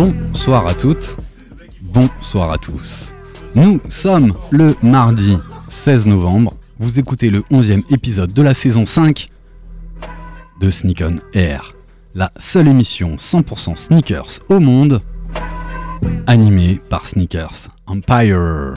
Bonsoir à toutes, bonsoir à tous. Nous sommes le mardi 16 novembre. Vous écoutez le 11e épisode de la saison 5 de Sneak On Air, la seule émission 100% sneakers au monde, animée par Sneakers Empire.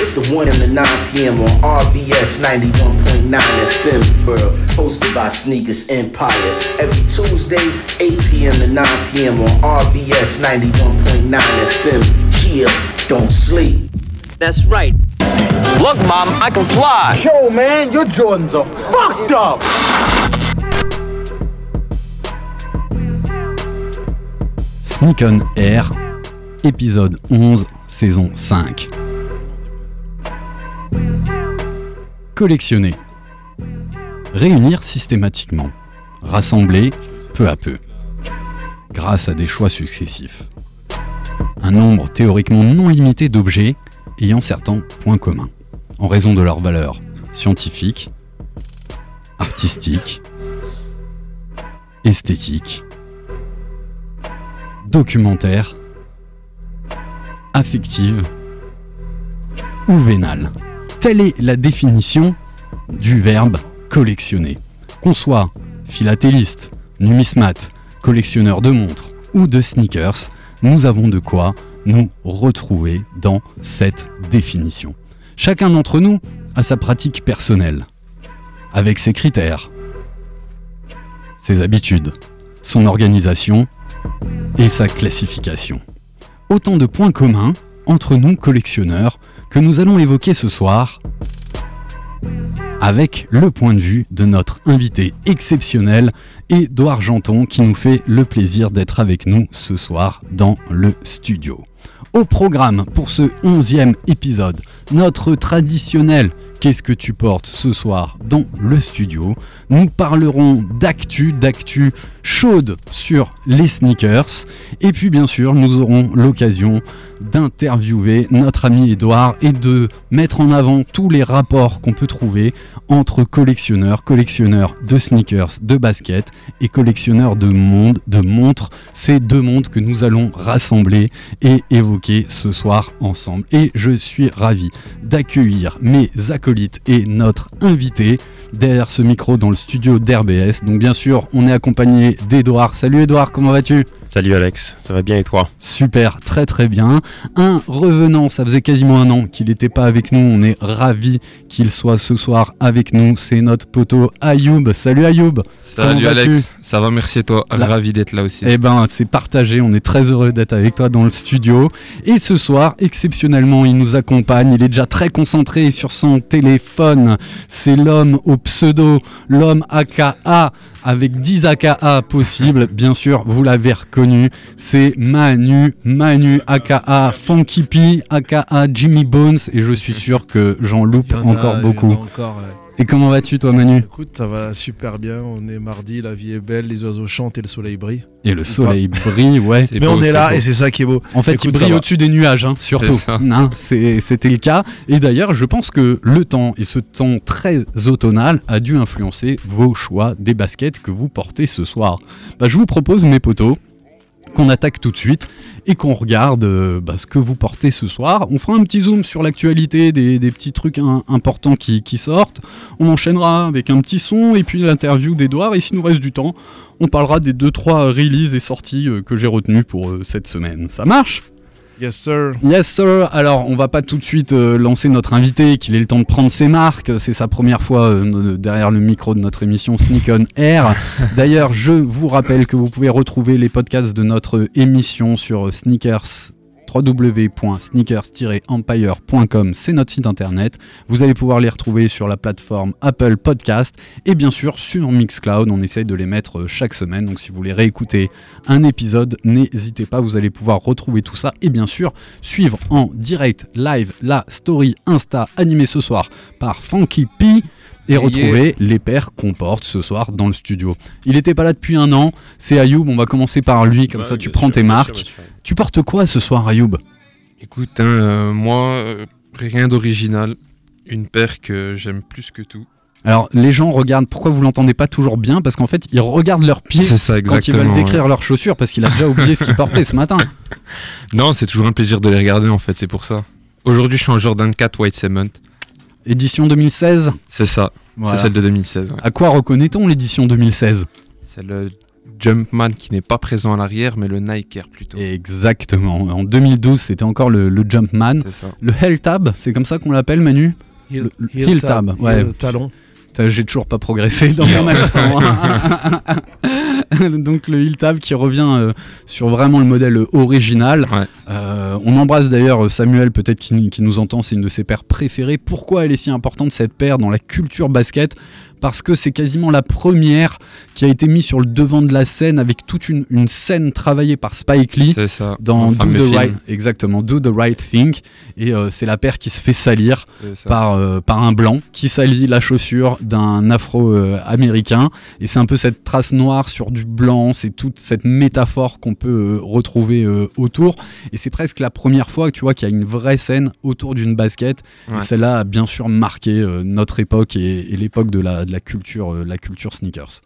It's the 1 and the 9 p.m. on RBS 91.9 FM World, hosted by Sneakers Empire. Every Tuesday, 8 p.m. to 9 p.m. on RBS 91.9 FM. Chill, don't sleep. That's right. Look, Mom, I can fly. Yo, man, your Jordans are fucked up. Sneak On Air, épisode 11, saison 5. Collectionner. Réunir systématiquement. Rassembler peu à peu. Grâce à des choix successifs. Un nombre théoriquement non limité d'objets ayant certains points communs, en raison de leur valeur scientifique, artistique, esthétique, documentaire, affective ou vénale. Telle est la définition du verbe collectionner. Qu'on soit philatéliste, numismate, collectionneur de montres ou de sneakers, nous avons de quoi nous retrouver dans cette définition. Chacun d'entre nous a sa pratique personnelle, avec ses critères, ses habitudes, son organisation et sa classification. Autant de points communs entre nous collectionneurs que nous allons évoquer ce soir avec le point de vue de notre invité exceptionnel, Édouard Janton, qui nous fait le plaisir d'être avec nous ce soir dans le studio. Au programme pour ce onzième épisode, notre traditionnel Qu'est-ce que tu portes ce soir dans le studio Nous parlerons d'actu, d'actu chaude sur les sneakers. Et puis bien sûr, nous aurons l'occasion d'interviewer notre ami Edouard et de mettre en avant tous les rapports qu'on peut trouver entre collectionneurs, collectionneurs de sneakers, de baskets et collectionneurs de, monde, de montres. Ces deux mondes que nous allons rassembler et évoquer ce soir ensemble. Et je suis ravi d'accueillir mes acolytes et notre invité derrière ce micro dans le studio d'RBS. Donc bien sûr, on est accompagné d'Edouard. Salut Edouard, comment vas-tu? Salut Alex, ça va bien et toi? Super, très très bien. Un revenant, ça faisait quasiment un an qu'il n'était pas avec nous. On est ravi qu'il soit ce soir avec nous. C'est notre poteau Ayoub. Salut Ayoub. Salut Alex, ça va, merci et toi? Là- Ravi d'être là aussi. Eh ben, c'est partagé. On est très heureux d'être avec toi dans le studio. Et ce soir, exceptionnellement, il nous accompagne. Il est déjà très concentré sur son téléphone. C'est l'homme au pseudo, l'homme AKA avec 10 AKA possibles. Bien sûr, vous l'avez reconnu. C'est Manu, Manu AKA Funky P, AKA Jimmy Bones. Et je suis sûr que j'en loupe en encore en beaucoup. encore, ouais. Et comment vas-tu, toi, Manu Écoute, ça va super bien. On est mardi, la vie est belle, les oiseaux chantent et le soleil brille. Et le soleil brille, ouais. Mais beau, on est là beau. et c'est ça qui est beau. En fait, Écoute, il brille au-dessus des nuages, hein, surtout. C'était le cas. Et d'ailleurs, je pense que le temps, et ce temps très automnal, a dû influencer vos choix des baskets que vous portez ce soir. Bah, je vous propose, mes potos, qu'on attaque tout de suite et qu'on regarde euh, bah, ce que vous portez ce soir. On fera un petit zoom sur l'actualité, des, petits trucs importants qui, qui sortent. On enchaînera avec un petit son et puis l'interview d'Edouard. Et s'il nous reste du temps, on parlera des 2-3 releases et sorties euh, que j'ai retenues pour euh, cette semaine. Ça marche? Yes, sir. Yes sir. Alors on va pas tout de suite euh, lancer notre invité, qu'il ait le temps de prendre ses marques. C'est sa première fois euh, derrière le micro de notre émission Sneak on Air. D'ailleurs, je vous rappelle que vous pouvez retrouver les podcasts de notre émission sur sneakers www.sneakers-empire.com, c'est notre site internet. Vous allez pouvoir les retrouver sur la plateforme Apple Podcast et bien sûr sur Mixcloud. On essaye de les mettre euh, chaque semaine. Donc si vous voulez réécouter un épisode, n'hésitez pas, vous allez pouvoir retrouver tout ça et bien sûr suivre en direct live la story Insta animée ce soir par Funky P et retrouver les pères qu'on porte ce soir dans le studio. Il n'était pas là depuis un an, c'est Ayoub, on va commencer par lui, comme Ouais, ça tu prends sûr, tes bien sûr, marques. bien sûr. Tu portes quoi ce soir Ayoub? Écoute, hein, euh, moi, euh, rien d'original. Une paire que j'aime plus que tout. Alors les gens regardent, pourquoi vous l'entendez pas toujours bien? Parce qu'en fait ils regardent leurs pieds ça, quand ils veulent décrire leurs chaussures parce qu'il a déjà oublié ce qu'il portait ce matin. Non, c'est toujours un plaisir de les regarder en fait, c'est pour ça. Aujourd'hui, je suis en Jordan 4 White Cement. Édition 2016 C'est ça, Voilà. c'est celle de 2016. ouais. À quoi reconnaît-on l'édition 2016 C'est le Jumpman qui n'est pas présent à l'arrière, mais le Nike Air plutôt. Exactement. En 2012 c'était encore le, le Jumpman. Le Hell Tab, c'est comme ça qu'on l'appelle Manu? Heel, Le- le heel tab, ouais. heel talon. J'ai toujours pas progressé dans mon accent. Donc le heel tab qui revient euh, sur vraiment le modèle original. Ouais. Euh, on embrasse d'ailleurs Samuel, peut-être qui, qui nous entend, c'est une de ses paires préférées. Pourquoi elle est si importante cette paire dans la culture basket? Parce que c'est quasiment la première qui a été mise sur le devant de la scène avec toute une, une scène travaillée par Spike Lee ça. dans Do the. Right, exactement, Do the Right Thing, et euh, c'est la paire qui se fait salir par, euh, par un blanc qui salit la chaussure d'un afro-américain. Et c'est un peu cette trace noire sur du blanc, c'est toute cette métaphore qu'on peut euh, retrouver euh, autour. Et c'est presque la première fois tu vois, qu'il y a une vraie scène autour d'une basket. Ouais. Et celle-là a bien sûr marqué euh, notre époque et, et l'époque de la, de la culture, euh, la culture sneakers.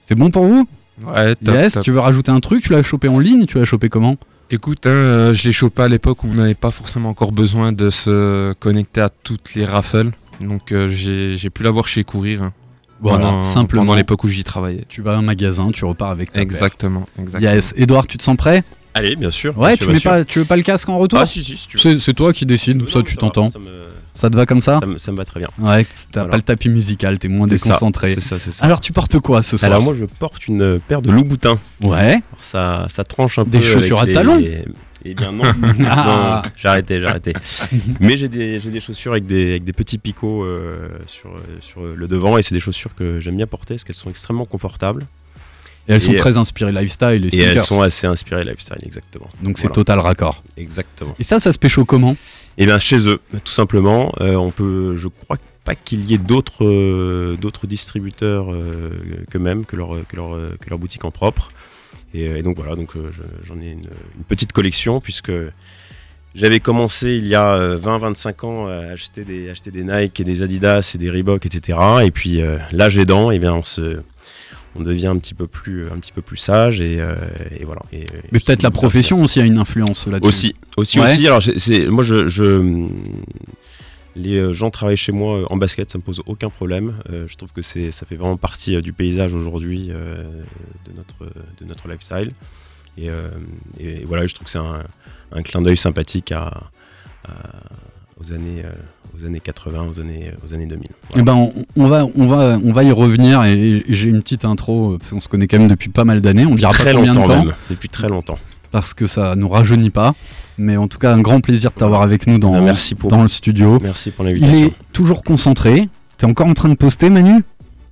C'est bon pour vous? Ouais, top, Yes, top. tu veux rajouter un truc? Tu l'as chopé en ligne? Tu l'as chopé comment? Écoute, hein, euh, je l'ai chopé à l'époque où on n'avait pas forcément encore besoin de se connecter à toutes les raffles. Donc euh, j'ai j'ai pu l'avoir chez Courir. hein, Voilà, pendant, simplement. Pendant l'époque où j'y travaillais. Tu vas à un magasin, tu repars avec ta paire. Exactement, exactement. Yes. Edouard, tu te sens prêt? Allez, bien sûr. Ouais, bien tu, sûr, mets bien sûr. pas, tu veux pas le casque en retour? Ah, si, si, si tu veux. C'est c'est toi qui décides, Non, ça tu va, t'entends. Ça me, Ça te va comme ça ça me- ça me va très bien. Ouais, t'as Voilà. pas le tapis musical, t'es moins déconcentré. C'est ça, c'est ça. Alors tu portes quoi ce soir? Alors moi, je porte une paire de Louboutins. Ouais. Alors, ça, ça tranche un Des peu. chaussures avec à talons les- Eh bien non, Ah. non j'ai arrêté, j'ai arrêté. Mais j'ai des, des chaussures avec des, avec des petits picots euh, sur, sur le devant et c'est des chaussures que j'aime bien porter parce qu'elles sont extrêmement confortables Et elles sont très inspirées lifestyle et et elles sont assez inspirées lifestyle, exactement. Donc c'est Voilà, total raccord. Exactement. Et ça, ça se pécho comment? Et bien chez eux, tout simplement, euh, on peut, je crois pas qu'il y ait d'autres euh, d'autres distributeurs euh, qu'eux-mêmes, que leur, que, leur, que leur boutique en propre. Et, et donc voilà, donc je- j'en ai une, une petite collection puisque j'avais commencé il y a 20-25 ans à acheter des, acheter des Nike et des Adidas et des Reebok, etc. Et puis euh, l'âge aidant, et bien on se on devient un petit peu plus un petit peu plus sage et, euh, et voilà. Et, Mais peut-être la profession aussi a une influence là-dessus. aussi, aussi, Ouais. aussi. Alors, j'ai- c'est, moi, je, je- les euh, gens travaillent chez moi euh, en basket, ça me pose aucun problème. Euh, je trouve que c'est, ça fait vraiment partie euh, du paysage aujourd'hui euh, de notre, de notre lifestyle. Et, euh, et voilà, je trouve que c'est un, un clin d'œil sympathique à, à- aux années, euh, aux années 80, aux années, aux années 2000. Eh ben, on, on va, on va, on va y revenir et, et j'ai une petite intro euh, parce qu'on se connaît quand même depuis pas mal d'années. On dira très pas combien de longtemps temps même, depuis très longtemps. parce que ça nous rajeunit pas. Mais en tout cas, un grand plaisir de t'avoir avec nous dans, Ben, merci pour, dans le studio. merci pour Il l'invitation. est toujours concentré. T'es encore en train de poster, Manu?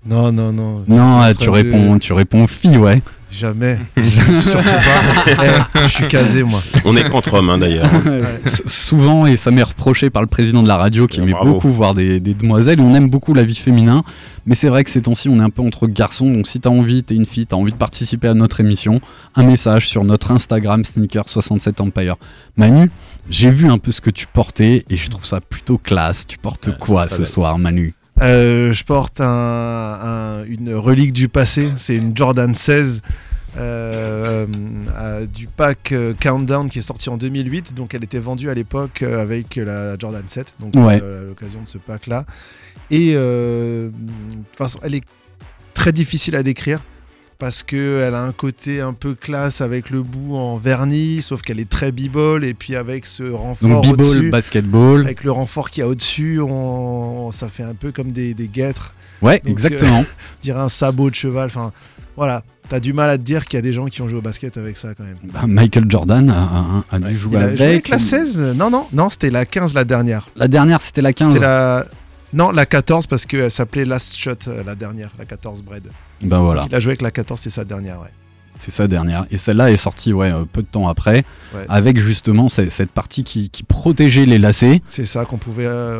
Non, non, non. Non, euh, tu de- réponds, tu réponds fille, ouais. Jamais. Surtout pas. Eh, je suis casé, moi. On est contre hommes hein, d'ailleurs. Souvent, et ça m'est reproché par le président de la radio qui Bien, aimait bravo. beaucoup voir des, des demoiselles. On aime beaucoup la vie féminin, mais c'est vrai que ces temps-ci, on est un peu entre garçons. Donc, si t'as envie, t'es une fille, t'as envie de participer à notre émission, un message sur notre Instagram Sneaker67Empire. Manu, j'ai vu un peu ce que tu portais et je trouve ça plutôt classe. Tu portes Ouais, quoi ce soir, Manu? Euh, je porte un- un- une relique du passé. C'est une Jordan 16 euh, euh, du pack Countdown qui est sorti en 2008. Donc elle était vendue à l'époque avec la Jordan 7. Donc Ouais. à l'occasion de ce pack là. Et de toute façon, elle est très difficile à décrire. Parce qu'elle a un côté un peu classe avec le bout en vernis, sauf qu'elle est très b-ball et puis avec ce renfort Donc, b-ball, au-dessus, basketball. avec le renfort qu'il y a au-dessus, on, ça fait un peu comme des, des guêtres. Ouais, Donc, exactement. On dirait un sabot de cheval. Enfin, voilà. T'as du mal à te dire qu'il y a des gens qui ont joué au basket avec ça quand même. Bah, Michael Jordan a, a- a dû jouer Il a avec. joué avec la 16 Non, non, non, c'était la 15 la dernière. La dernière, c'était la 15. C'était la. Non, la 14 parce qu'elle s'appelait Last Shot, euh, la dernière, la 14 Bread. Bah voilà, Il a joué avec la 14, c'est sa dernière, ouais. c'est sa dernière. Et celle-là est sortie ouais, euh, peu de temps après, Ouais. avec justement ce- cette partie qui, qui protégeait les lacets. C'est ça qu'on pouvait euh,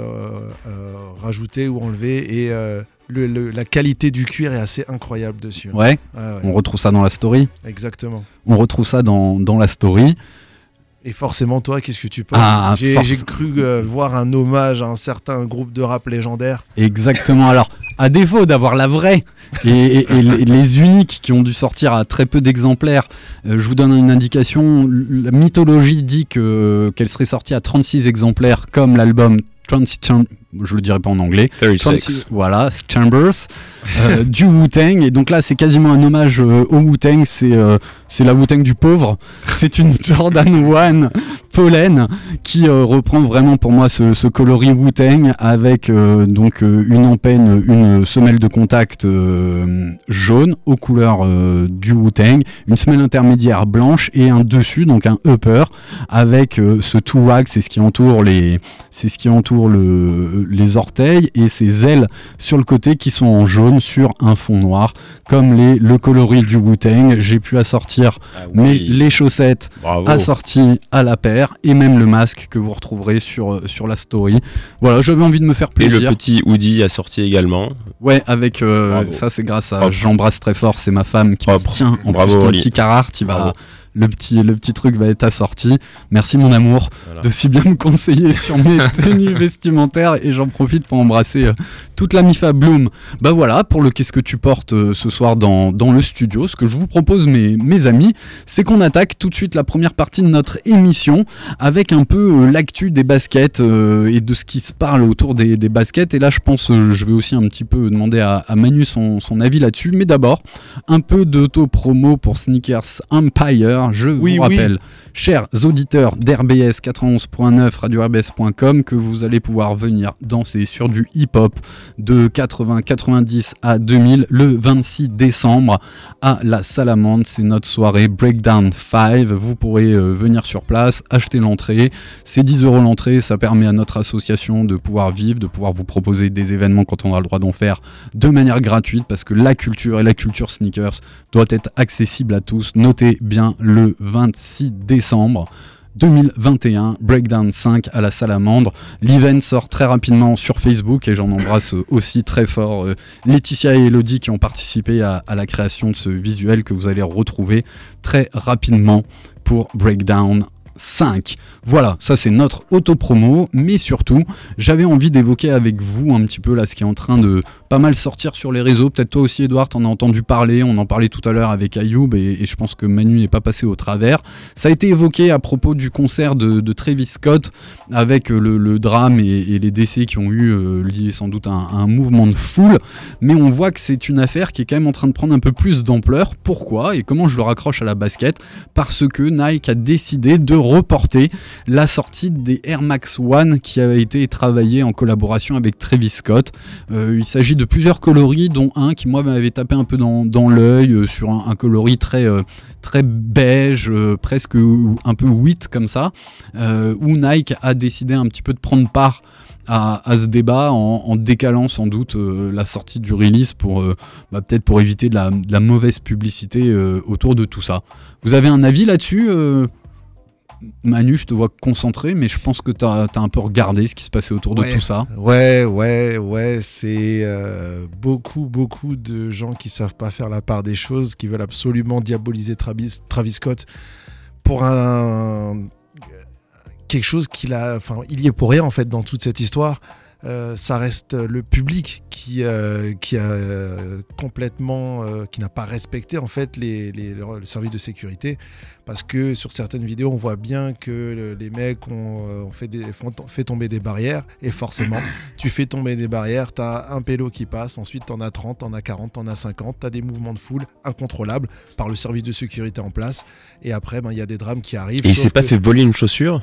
euh, rajouter ou enlever. Et euh, le- le- la qualité du cuir est assez incroyable dessus. Ouais, on retrouve ça dans la story. exactement. On retrouve ça dans, dans la story. Et forcément, toi, qu'est-ce que tu penses Ah, J'ai cru euh, voir un hommage à un certain groupe de rap légendaire. Exactement. Alors, à défaut d'avoir la vraie et, et- et les les uniques qui ont dû sortir à très peu d'exemplaires, euh, je vous donne une indication. La mythologie dit que qu'elle serait sortie à 36 exemplaires, comme l'album 36 Cham- je le dirai pas en anglais. 36. 36, voilà, Chambers, euh, du Wu-Tang. Et donc là, c'est quasiment un hommage euh, au Wu-Tang. C'est euh, c'est la Wu-Tang du pauvre. C'est une Jordan 1 pollen qui euh, reprend vraiment pour moi ce, coloris Wu-Tang avec euh, donc euh, une empenne, une semelle de contact jaune aux couleurs du Wu-Tang, une semelle intermédiaire blanche et un dessus, donc un upper avec ce two-wax, c'est ce qui entoure les, c'est ce qui entoure le, les orteils et ces ailes sur le côté qui sont en jaune sur un fond noir, comme les, le coloris du Wu-Tang. J'ai pu assortir Ah mais les chaussettes bravo. assorties à la paire et même le masque que vous retrouverez sur, euh, sur la story. Voilà, j'avais envie de me faire Et le plaisir. petit hoodie assorti également. Ouais, avec euh, ça, c'est grâce à j'embrasse très fort, c'est ma femme qui me dit tiens, en Bravo, plus ton Oli. petit Carhartt, il va, Bravo. Le petit, le petit truc va être assorti. Merci mon amour Voilà. de si bien me conseiller sur mes tenues vestimentaires et j'en profite pour embrasser euh, toute la MIFA Bloom. Bah voilà, pour le qu'est-ce que tu portes euh, ce soir dans, dans le studio, ce que je vous propose mes, mes amis, c'est qu'on attaque tout de suite la première partie de notre émission avec un peu euh, l'actu des baskets et de ce qui se parle autour des, des baskets. Et là, je pense, je vais aussi un petit peu demander à, à Manu son, son avis là-dessus. Mais d'abord, un peu d'auto-promo pour Sneakers Empire. Je Oui, vous oui. rappelle, chers auditeurs d'RBS 91.9, radio-rbs.com, que vous allez pouvoir venir danser sur du hip-hop de 80, 90 à 2000 le 26 décembre à la Salamande. C'est notre soirée Breakdown 5. Vous pourrez euh, venir sur place, acheter l'entrée. C'est 10 euros l'entrée. Ça permet à notre association de pouvoir vivre, de pouvoir vous proposer des événements quand on aura le droit d'en faire de manière gratuite parce que la culture et la culture sneakers doit être accessible à tous. Notez bien le 26 décembre. 2021, Breakdown 5 à la Salamandre. L'event sort très rapidement sur Facebook et j'en embrasse euh, aussi très fort euh, Laetitia et Elodie qui ont participé à, à la création de ce visuel que vous allez retrouver très rapidement pour Breakdown 5. Voilà, ça c'est notre auto-promo, mais surtout, j'avais envie d'évoquer avec vous un petit peu là ce qui est en train de pas mal sortir sur les réseaux. Peut-être toi aussi, Edouard, t'en as entendu parler. On en parlait tout à l'heure avec Ayoub et, je pense que Manu n'est pas passé au travers. Ça a été évoqué à propos du concert de, Travis Scott avec euh, le, drame et, les décès qui ont eu euh, lié sans doute à un mouvement de foule. Mais on voit que c'est une affaire qui est quand même en train de prendre un peu plus d'ampleur. Pourquoi et comment je le raccroche à la basket? Parce que Nike a décidé de reporter la sortie des Air Max One qui avait été travaillé en collaboration avec Travis Scott. Euh, il s'agit de plusieurs coloris, dont un qui moi m'avait tapé un peu dans, l'œil euh, sur un, coloris très, euh, très beige, presque un peu wheat comme ça, où Nike a décidé un petit peu de prendre part à, ce débat en, décalant sans doute la sortie du release pour bah, peut-être pour éviter de la, mauvaise publicité autour de tout ça. Vous avez un avis là-dessus Manu, je te vois concentré, mais je pense que tu as, un peu regardé ce qui se passait autour de tout ça. Ouais, ouais, ouais, c'est euh, beaucoup, beaucoup de gens qui savent pas faire la part des choses, qui veulent absolument diaboliser Travis, Travis Scott pour un quelque chose qu'il a, enfin, il y est pour rien en fait dans toute cette histoire. Euh, ça reste le public qui, euh, qui a euh, complètement, euh, qui n'a pas respecté en fait les, les, le, service de sécurité, parce que sur certaines vidéos on voit bien que le- les mecs ont, ont fait, des, font- fait tomber des barrières, et forcément tu fais tomber des barrières, tu as un pélo qui passe, ensuite tu en as 30, tu en as 40, tu en as 50, tu as des mouvements de foule incontrôlables par le service de sécurité en place, et après ben, il y a des drames qui arrivent. Et il s'est pas que- fait voler une chaussure?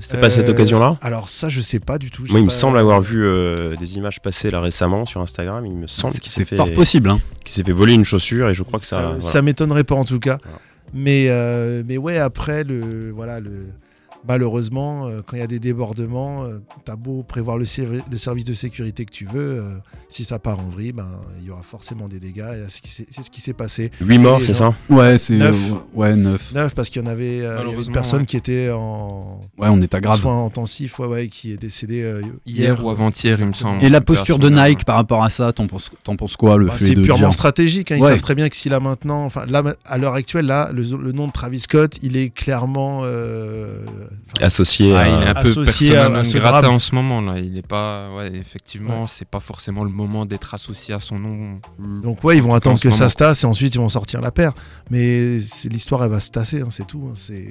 C'était pas à cette Euh, occasion-là Alors ça, je sais pas du tout. Moi, il me pas- semble avoir vu euh, des images passer là récemment sur Instagram. Il me semble qu'il s'est C'est fait, fort possible. Hein. qu'il s'est fait voler une chaussure et je crois que ça. ça, voilà. ça m'étonnerait pas en tout cas. Voilà. Mais, euh, mais ouais, après, le, voilà, le, malheureusement, euh, quand il y a des débordements, euh, t'as beau prévoir le, le service de sécurité que tu veux, euh, si ça part en vrille, ben, il y aura forcément des dégâts. C'est ce qui s'est- passé. 8 morts, c'est ça? Ouais, c'est. Neuf. euh, ouais, neuf. Neuf, parce qu'il y en avait, euh, une Malheureusement, personne ouais. qui était en Ouais, on est à grave. soins intensifs, ouais, ouais, qui est décédée euh, Hier hier. ou avant-hier, il me semble. Et la posture de. Nike par rapport à ça, t'en penses, quoi le Bah, c'est purement dire? stratégique. hein. Ils Ouais. savent très bien que si là maintenant, enfin là à l'heure actuelle, là, le, le nom de Travis Scott, il est clairement euh, Associé Ah, à. il est un peu associé persona à- non à ce grata en ce moment là. Il est pas, ouais, effectivement, c'est pas forcément le moment d'être associé à son nom. Donc ouais, ils vont En attendre que ça se tasse et ensuite ils vont sortir la paire. Mais l'histoire, elle va se tasser, hein, c'est tout. hein. C'est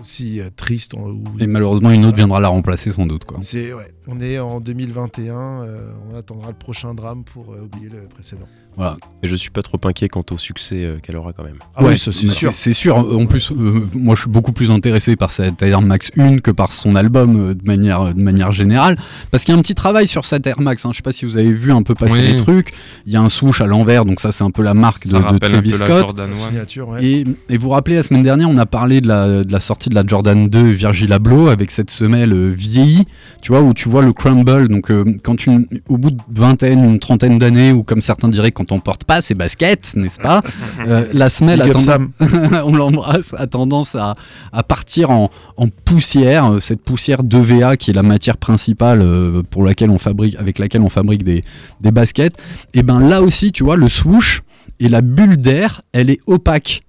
aussi euh, triste. ou- Et malheureusement, une autre viendra la remplacer sans doute. Quoi. C'est ouais, on est en 2021. euh, on attendra le prochain drame pour euh, oublier le précédent. Voilà. Et je suis pas trop inquiet quant au succès euh, qu'elle aura quand même. Ah Ouais, oui, ça, c'est sûr. C'est sûr. En plus, euh, moi, je suis beaucoup plus intéressé par cette Air Max 1 que par son album euh, de manière, de manière générale. Parce qu'il y a un petit travail sur cette Air Max. Hein. Je sais pas si vous avez vu un peu passer Oui. les trucs. Il y a un swoosh à l'envers, donc ça, c'est un peu la marque de, Ça Travis Scott. Signature, ouais. Et, et vous vous rappelez, la semaine dernière, on a parlé de la, de la sortie de la Jordan 2 Virgil Abloh avec cette semelle vieillie, tu vois, où tu vois le crumble. Donc, euh, quand tu, au bout de vingtaine, une trentaine d'années, ou comme certains diraient, quand on porte pas ses baskets, n'est-ce pas euh, La semelle a tendance, on l'embrasse, a tendance à, à partir en, en poussière, euh, cette poussière d'EVA qui est la matière principale pour laquelle on fabrique, avec laquelle on fabrique des, des baskets. Et ben là aussi, tu vois, le swoosh et la bulle d'air, elle est opaque.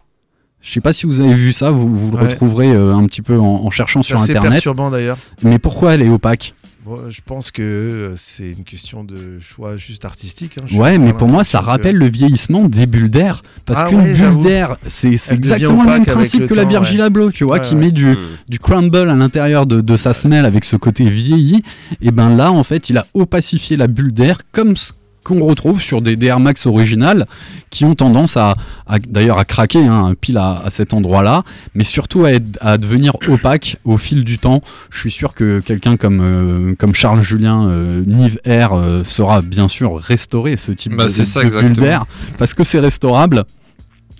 Je sais pas si vous avez vu ça, vous, vous le Ouais. retrouverez euh, un petit peu en, en cherchant C'est sur internet. perturbant d'ailleurs. Mais pourquoi elle est opaque? Bon, je pense que euh, c'est une question de choix juste artistique. hein. Ouais, mais pour moi, ça que- rappelle le vieillissement des bulles d'air. Parce Ah qu'une ouais, bulle d'air, c'est exactement le même principe le que la Virgil ouais. Abloh, tu vois, Ouais, qui ouais. met du, Hmm. du crumble à l'intérieur de, de sa semelle avec ce côté vieilli. Et ben là, en fait, il a opacifié la bulle d'air comme ce qu'on retrouve sur des DR Max originales qui ont tendance à, à- d'ailleurs à craquer hein, pile à, à cet endroit-là, mais surtout à, être- à devenir opaque au fil du temps. Je suis sûr que quelqu'un comme, euh, comme Charles Julien euh, Nive Air euh, saura bien sûr restaurer ce type Bah, de, c'est ça, de bulle exactement. d'air parce que c'est restaurable.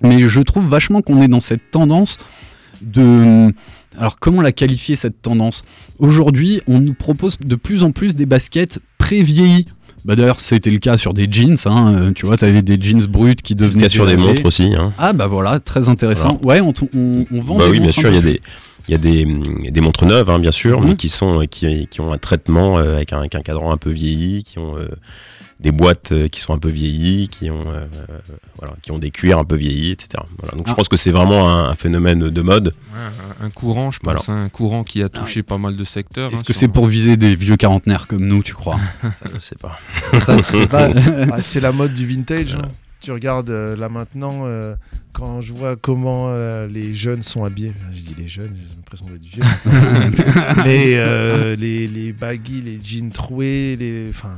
Mais je trouve vachement qu'on est dans cette tendance de... Alors comment la qualifier cette tendance? Aujourd'hui, on nous propose de plus en plus des baskets pré-vieillies. Bah d'ailleurs, c'était le cas sur des jeans, hein, euh, tu vois, tu avais des jeans bruts qui C'est le devenaient cas sur des montres aussi. Hein. Ah bah voilà, très intéressant. Ouais, on, t- on- on vend Bah des oui, bien sûr, il y a des. Il y a des, des montres neuves, hein, bien sûr, Mhm. mais qui, sont, qui, qui ont un traitement euh, avec un, avec un cadran un peu vieilli, qui ont euh, des boîtes euh, qui sont un peu vieillies, qui ont, euh, voilà, qui ont des cuirs un peu vieillis, etc. Voilà. Donc Ah. je pense que c'est vraiment un, un phénomène de mode. Ouais, un- courant, je pense, Voilà. un courant qui a touché pas mal de secteurs. Est-ce hein, que sur- c'est pour viser des vieux quarantenaires comme nous, tu crois? Ça, je sais pas. Ça, je sais pas. Ah, c'est la mode du vintage. hein. Tu regardes euh, là maintenant, euh, quand je vois comment euh, les jeunes sont habillés, je dis les jeunes, j'ai l'impression d'être vieux. mais euh, les, les baggy, les jeans troués, les, enfin,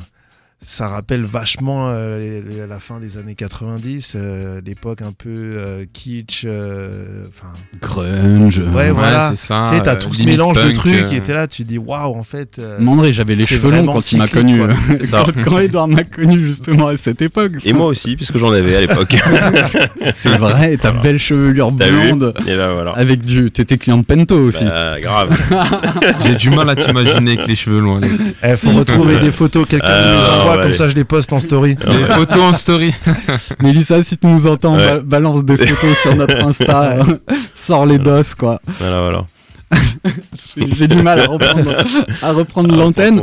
ça rappelle vachement euh, les- les- la fin des années 90, euh, l'époque un peu euh, kitsch. euh, Enfin, Grunge. Ouais, Ouais, voilà. c'est ça. tu sais, t'as euh, tout ce mélange de trucs euh, qui étaient là. Tu dis waouh, en fait. euh, Mandré, j'avais les cheveux longs quand il m'a connu. quand, quand Edouard m'a connu justement à cette époque. Et moi aussi, puisque j'en avais à l'époque. C'est vrai, ta belle chevelure blonde. Et ben voilà. Avec du. T'étais client de Pento aussi. Bah, grave. J'ai du mal à t'imaginer avec les cheveux longs. Eh, faut retrouver des photos, quelqu'un nous envoie, ouais. comme ça je les poste en story. Les photos en story. Mélissa, si tu nous entends, Ouais. ba- balance des photos sur notre Insta. euh, sors les dos, quoi. Voilà, voilà. J'ai du mal à reprendre, à reprendre l'antenne.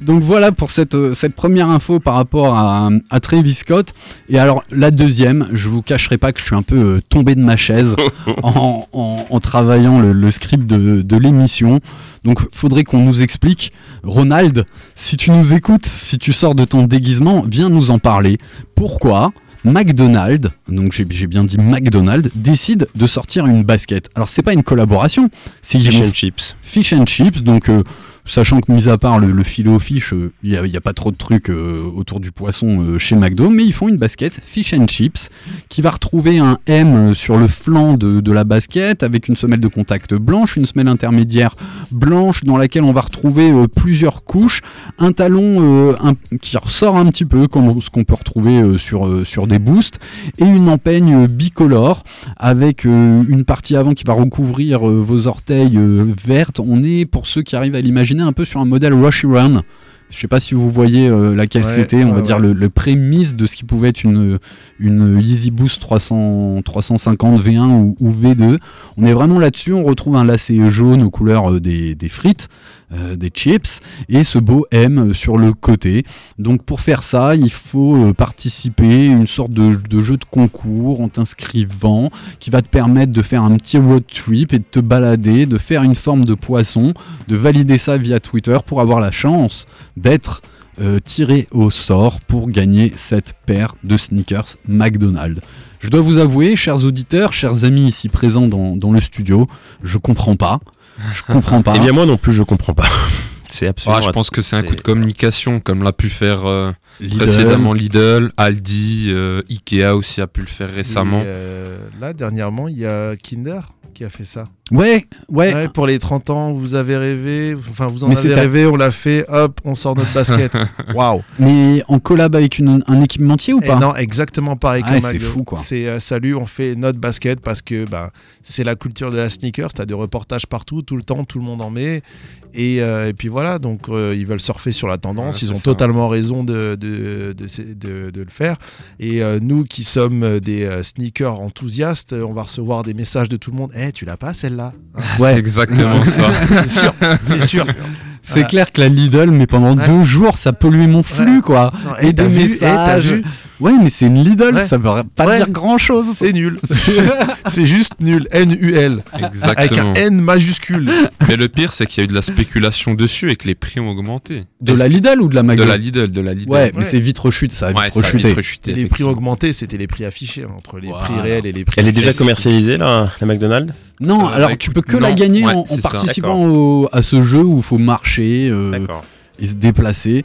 Donc voilà pour cette, euh, cette première info par rapport à, à Travis Scott. Et alors la deuxième, je vous cacherai pas que je suis un peu euh, tombé de ma chaise en, en- en travaillant le, le script de, de l'émission. Donc faudrait qu'on nous explique. Ronald, si tu nous écoutes, si tu sors de ton déguisement, viens nous en parler. Pourquoi McDonald's, donc j'ai bien dit McDonald's, décide de sortir une basket? Alors c'est pas une collaboration, c'est Fish and chips. fish and chips, donc euh, Sachant que, mis à part le, le filet euh, il n'y a, pas trop de trucs euh, autour du poisson euh, chez McDo, mais ils font une basket fish and chips qui va retrouver un M sur le flanc de, la basket avec une semelle de contact blanche, une semelle intermédiaire blanche dans laquelle on va retrouver plusieurs couches, un talon qui ressort un petit peu comme ce qu'on peut retrouver sur, sur des boosts et une empeigne bicolore avec une partie avant qui va recouvrir vos orteils vertes. On est, pour ceux qui arrivent à l'imaginer, un peu sur un modèle Rushy Run. Je sais pas si vous voyez euh, laquelle Ouais, c'était, on va ouais, dire ouais. le, le prémisse de ce qui pouvait être une, une Easy Boost 300, 350 V1 ou, ou V2. On est vraiment là-dessus, on retrouve un lacet jaune aux couleurs euh, des, des frites, euh, des chips, et ce beau M sur le côté. Donc pour faire ça, il faut euh, participer à une sorte de, jeu de concours en t'inscrivant, qui va te permettre de faire un petit road trip et de te balader, de faire une forme de poisson, de valider ça via Twitter pour avoir la chance d'être euh, tiré au sort pour gagner cette paire de sneakers McDonald's. Je dois vous avouer, chers auditeurs, chers amis ici présents dans, le studio, je comprends pas. Je comprends pas. Eh bien, moi non plus, je comprends pas. C'est absolument. Ah, je pense que c'est un coup de communication, comme l'a pu faire euh, Lidl. précédemment Lidl, Aldi, euh, Ikea aussi a pu le faire récemment. Et, euh, là, dernièrement, il y a Kinder qui a fait ça. Ouais, ouais. Ouais, pour les 30 ans, vous avez rêvé, enfin vous en Mais avez rêvé, on l'a fait, hop, on sort notre basket. Waouh Mais en collab avec une- un équipementier ou Et pas Non, exactement pareil Ah c'est fou, quoi. C'est euh, salut, on fait notre basket parce que bah, c'est la culture de la sneakers. T'as des reportages partout, tout le temps, tout le monde en met. Et, euh, et puis voilà, donc euh, ils veulent surfer sur la tendance. Ouais, ils ont ça. totalement raison de, de, de, de- de le faire. Et euh, nous qui sommes des euh, sneakers enthousiastes, on va recevoir des messages de tout le monde. Eh, tu l'as pas celle-là Hein, C'est exactement ça. C'est sûr, c'est sûr. C'est Voilà. clair que la Lidl, mais pendant Ouais. deux jours, ça polluait mon flux, Ouais. quoi. Non, Et, t'as des vu, messages. vu ouais, mais c'est une Lidl, Ouais. ça veut pas Ouais. dire grand chose. C'est nul. c'est juste nul. N-U-L. Avec un N majuscule. Mais le pire, c'est qu'il y a eu de la spéculation dessus et que les prix ont augmenté. De la Lidl ou de la De McDo la Lidl, de la Lidl. Ouais, mais Ouais. c'est vite rechute, ça a vite Ouais, ça a vite rechuté. les prix augmentés, c'était les prix affichés hein, entre les prix réels et les prix. Elle est déjà commercialisée, la, la McDonald's Non, Euh, alors bah, tu peux que la gagner Ouais, en, participant au- à ce jeu où il faut marcher euh, et se déplacer.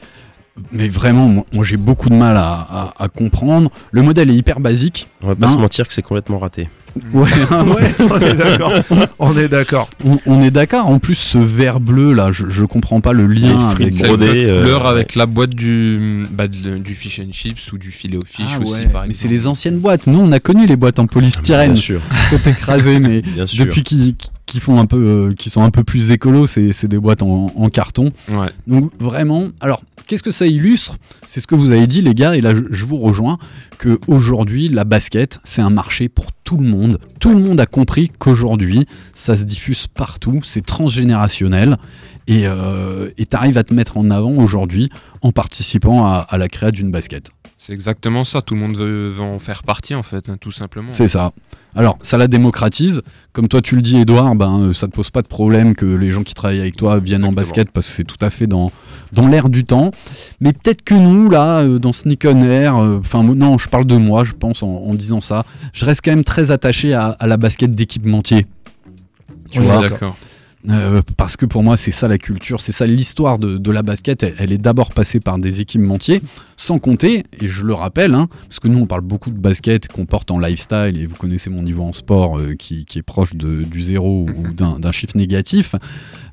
Mais vraiment, moi, moi, j'ai beaucoup de mal à, à- à comprendre. Le modèle est hyper basique. On va pas Ben- se mentir que c'est complètement raté. Ouais, Ouais, on est d'accord. On est d'accord. on, on est d'accord. En plus, ce vert bleu là, je, je comprends pas le lien avec. Brodées, le euh, avec la boîte du, bah, de- du fish and chips ou du filet au fish Ah aussi, ouais, par mais c'est les anciennes boîtes. Nous, on a connu les boîtes en polystyrène, Bien sûr. sont écrasées, mais Bien sûr. depuis qu'ils qui font un peu, euh, qui sont un peu plus écolos, c'est c'est des boîtes en, en carton. Ouais. Donc vraiment, alors qu'est-ce que ça illustre? C'est ce que vous avez dit les gars, et là je, je vous rejoins, que aujourd'hui la basket c'est un marché pour tout le monde. Tout le monde a compris qu'aujourd'hui ça se diffuse partout, c'est transgénérationnel. Et euh, tu arrives à te mettre en avant aujourd'hui en participant à, à la création d'une basket. C'est exactement ça. Tout le monde veut, veut en faire partie, en fait, hein, tout simplement. C'est ça. Alors, ça la démocratise. Comme toi, tu le dis, Edouard, ben, euh, ça te pose pas de problème que les gens qui travaillent avec toi viennent en basket parce que c'est tout à fait dans, dans l'air du temps. Mais peut-être que nous, là, euh, dans Sneak on Air, euh, enfin, non, je parle de moi, je pense, en, en disant ça, je reste quand même très attaché à, à la basket d'équipementier. Tu est vois, d'accord. Euh, parce que pour moi, c'est ça la culture, c'est ça l'histoire de, de la basket. Elle, elle est d'abord passée par des équipementiers, sans compter, et je le rappelle, hein, parce que nous on parle beaucoup de basket qu'on porte en lifestyle, et vous connaissez mon niveau en sport euh, qui, qui est proche de- du zéro ou d'un d'un chiffre négatif.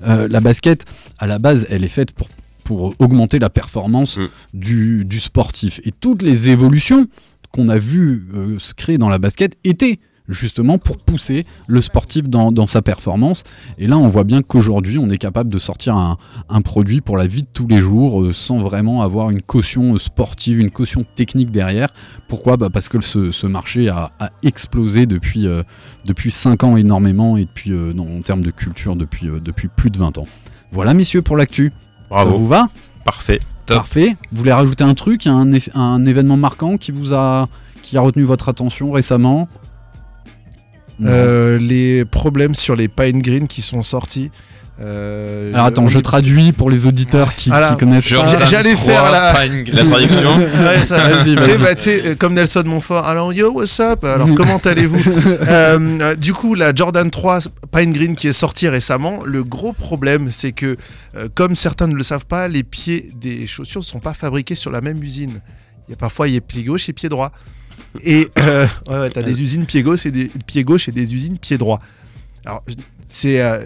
Euh, la basket, à la base, elle est faite pour, pour augmenter la performance Mm. du, du sportif. Et toutes les évolutions qu'on a vues se créer dans la basket étaient justement pour pousser le sportif dans, dans sa performance. Et là, on voit bien qu'aujourd'hui, on est capable de sortir un, un produit pour la vie de tous les jours euh, sans vraiment avoir une caution euh, sportive, une caution technique derrière. Pourquoi? Bah Parce que ce, ce marché a, a explosé depuis, euh, depuis 5 ans énormément et depuis, euh, non, en termes de culture depuis, euh, depuis plus de 20 ans. Voilà, messieurs, pour l'actu. Ça vous va? Parfait. Top. Parfait. Vous voulez rajouter un truc, un, un événement marquant qui vous a, qui a retenu votre attention récemment? Euh, les problèmes sur les Pine Green qui sont sortis. Euh, Alors attends, je traduis pour les auditeurs qui, Voilà. qui connaissent j'allais faire la- La traduction Ouais, ça, bah, euh, comme Nelson Montfort. Alors, yo, what's up? Alors, comment allez-vous? Euh, Du coup, la Jordan 3 Pine Green qui est sortie récemment, le gros problème, c'est que, euh, comme certains ne le savent pas, les pieds des chaussures ne sont pas fabriqués sur la même usine. Il y a parfois, il y a pied gauche et pied droit. Et euh, ouais, ouais, t'as des usines pied gauche et des pieds gauche et des usines pied droit. Alors, c'est euh,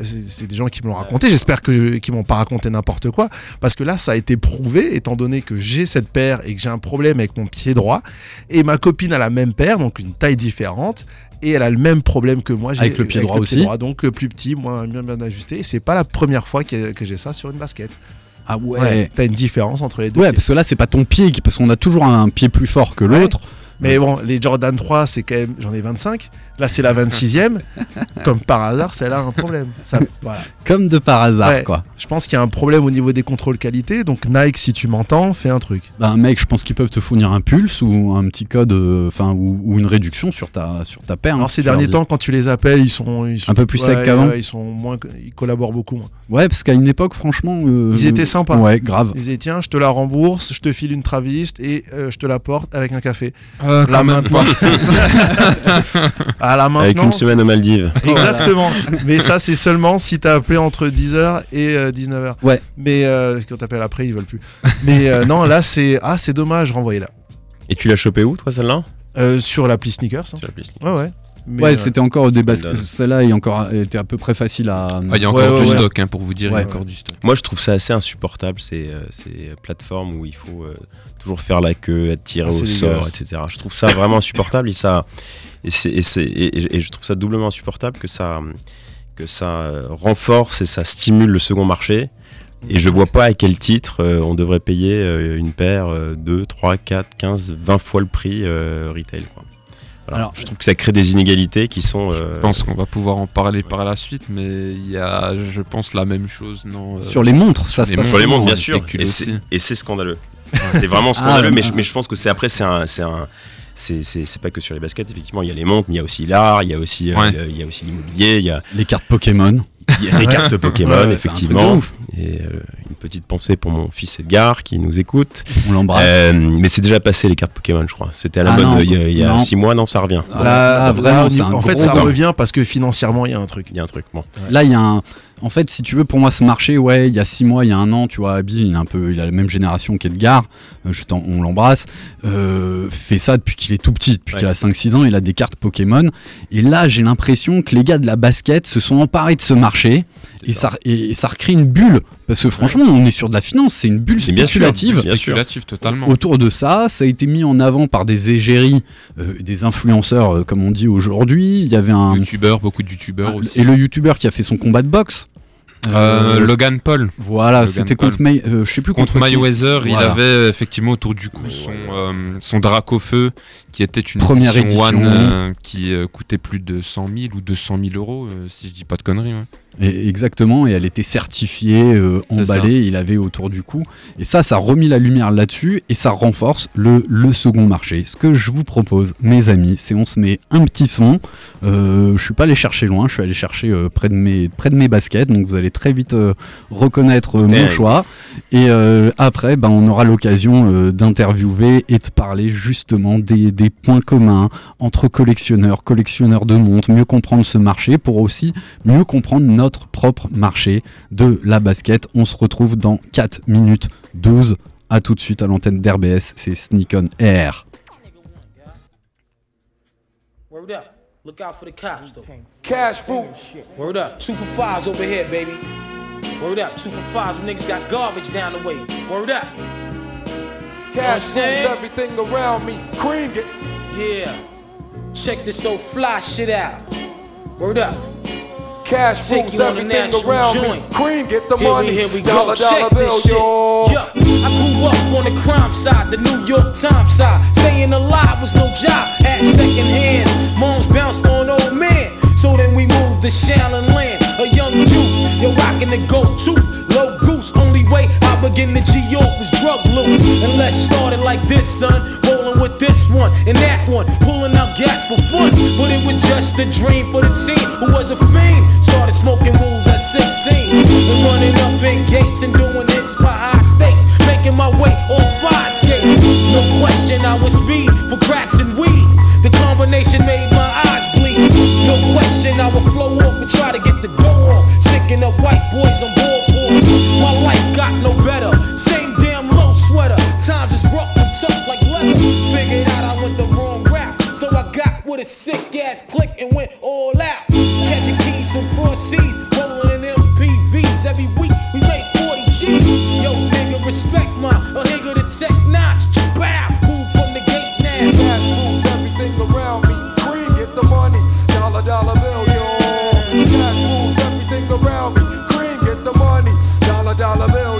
des gens qui me l'ont raconté. J'espère que qu'ils m'ont pas raconté n'importe quoi, parce que là, ça a été prouvé, étant donné que j'ai cette paire et que j'ai un problème avec mon pied droit, et ma copine a la même paire, donc une taille différente, et elle a le même problème que moi. j'ai- Avec le pied droit aussi. donc euh, plus petit, moins bien, bien ajusté. Et c'est pas la première fois que, que j'ai ça sur une basket. Ah ouais. Ouais, T'as une différence entre les deux. Ouais, pieds. parce que là, c'est pas ton pied, parce qu'on a toujours un pied plus fort que l'autre. Mais bon, les Jordan 3, c'est quand même. J'en ai 25. Là, c'est la 26e. Comme par hasard, celle-là a un problème. Ça, voilà. Comme de par hasard, Ouais. quoi. Je pense qu'il y a un problème au niveau des contrôles qualité. Donc, Nike, si tu m'entends, fais un truc. Bah, mec, je pense qu'ils peuvent te fournir un pulse ou un petit code, euh, enfin, ou, ou une réduction sur ta, sur ta paire. hein, Alors, ces derniers temps, quand tu les appelles, ils sont. Ils sont Un peu plus secs qu'avant ouais, Ils sont moins. Ils collaborent beaucoup moins. Ouais, parce qu'à une époque, franchement. euh, Ils étaient sympas. Ouais, grave. Ils disaient, tiens, je te la rembourse, je te file une Traviste et euh, je te la porte avec un café. Euh, Là, maintenant. à la maintenant. Avec une semaine aux Maldives. Exactement. Mais ça, c'est seulement si t'as appelé entre 10h et euh, 19h. Ouais. Mais euh, quand t'appelles après, ils veulent plus. Mais euh, non, là, c'est ah, c'est dommage, renvoyez-la. Et tu l'as chopé où, toi, celle-là? Euh, sur l'appli Sneakers. hein. Sur la piste. Ouais, ouais. Mais, ouais, euh, c'était encore des baskets. Golden. Celle-là est encore était à peu près facile à. Ah, Il y a encore ouais, du ouais. stock, hein, pour vous dire, il y Ouais. a encore du stock. Moi, je trouve ça assez insupportable, ces, euh, ces plateformes où il faut euh, toujours faire la queue, être tiré Ah, au sort, etc. Je trouve ça vraiment insupportable et, ça, et, c'est- et c'est- et- et je trouve ça doublement insupportable que ça, que ça renforce et ça stimule le second marché. Et je vois pas à quel titre euh, on devrait payer euh, une paire euh, 2, 3, 4, 15, 20 fois le prix euh, retail. Quoi. Voilà. Alors- je trouve que ça crée des inégalités qui sont. euh, Je pense qu'on va pouvoir en parler par la suite, mais il y a, je pense, la même chose. Non, euh, Sur les montres, ça se passe Sur les montres, bien sûr. Et c'est, scandaleux. c'est vraiment scandaleux, Ah, mais, je, mais je pense que c'est après, c'est un. C'est pas que sur les baskets, effectivement, il y a les montres, mais il y a aussi l'art, il y a aussi, euh, Ouais. le- il y a aussi l'immobilier, il y a, Les cartes Pokémon. il y a les cartes Pokémon, Ouais, c'est un truc effectivement. Et euh, une petite pensée pour mon fils Edgar qui nous écoute. On l'embrasse. Euh, mais c'est déjà passé les cartes Pokémon, je crois. C'était à la Ah mode il y a, il y a non. six mois, non, ça revient. Ah, Là, là, là, vraiment, en fait, ça revient parce que financièrement, il y a un truc. Il y a un truc. Bon. Là, il y a un. En fait, si tu veux, pour moi, ce marché, ouais, il y a six mois, il y a un an, tu vois, Abby, il, est un peu, il a la même génération qu'Edgar, euh, je on l'embrasse, euh, fait ça depuis qu'il est tout petit, depuis Ouais. qu'il a 5-6 ans, il a des cartes Pokémon. Et là, j'ai l'impression que les gars de la basket se sont emparés de ce marché et ça, et, et ça recrée une bulle. Parce que franchement, on est sur de la finance, c'est une bulle bien sûr, spéculative. bien sûr. spéculatif totalement. Autour de ça, ça a été mis en avant par des égéries, euh, des influenceurs, euh, comme on dit aujourd'hui. Il y avait un. Youtubeurs, beaucoup de youtubeurs Ah, aussi. Et le youtubeur qui a fait son combat de boxe. Euh, Euh, Logan Paul. voilà, c'était contre May, euh, je sais plus Contre. Mayweather, il avait effectivement autour du cou son, euh, son drac au feu, qui était une Première édition édition. One euh, qui euh, coûtait plus de 100 000 ou 200 000 euros, euh, si je dis pas de conneries. ouais. Et- exactement, et elle était certifiée, euh, emballée, il avait autour du cou. Et ça, ça a remis la lumière là-dessus et ça renforce le, le second marché. Ce que je vous propose, mes amis, c'est on se met un petit son. Euh, je suis pas allé chercher loin, je suis allé chercher euh, près, de mes, près de mes baskets, donc vous allez très vite euh, reconnaître mon choix. Et après, ben, on aura l'occasion d'interviewer et de parler justement des, des points communs entre collectionneurs, collectionneurs de montres, mieux comprendre ce marché pour aussi mieux comprendre notre propre marché de la basket. On se retrouve dans 4 minutes 12. À tout de suite à l'antenne d'RBS, c'est Sneak on Air. Word up. Look out for the cops, though. Cash fruit. Word up. Two for fives over here, baby. Word up. Two for fives. Them niggas got garbage down the way. Word up. Cash You know everything around me. Cream it. Yeah. Check this old fly shit out. Word up. Cash Take rules you on a everything around me. joint. Cream get the Here money. we, here we dollar, go. dollar Check bill, this shit. yo. Yeah, I grew up on the crime side, the New York Times side. Staying alive was no job. At second hands. Moms bounced on old man. So then we moved to Shallon Land. A young youth, you're rocking the go-to. Low goose, only way I begin to G-York was drug loot. And let's start it like this, son. With this one and that one. Pulling out gats for fun. But it was just a dream for the team who was a fiend. Started smoking rules at 16. And running up in gates and doing hits by high stakes. Making my way on fire skates. No question I was speed for cracks and weed. The combination made my eyes bleed. No question I would flow off and try to get the dough off. Sticking up white boys on board boards. My life got no better. Same damn low sweater. Times is rough and like leather. Figured out I went the wrong route. So I got with a sick ass click and went all out. Catching keys from cross seas. Rolling in MPVs. Every week we made 40 G's. Yo, nigga, respect my a nigga the tech notch. Bow. Move from the gate now. Cash moves everything around me. Cream, get the money. Dollar, dollar bill, yo. Cash moves everything around me. Cream, get the money. Dollar, dollar bill,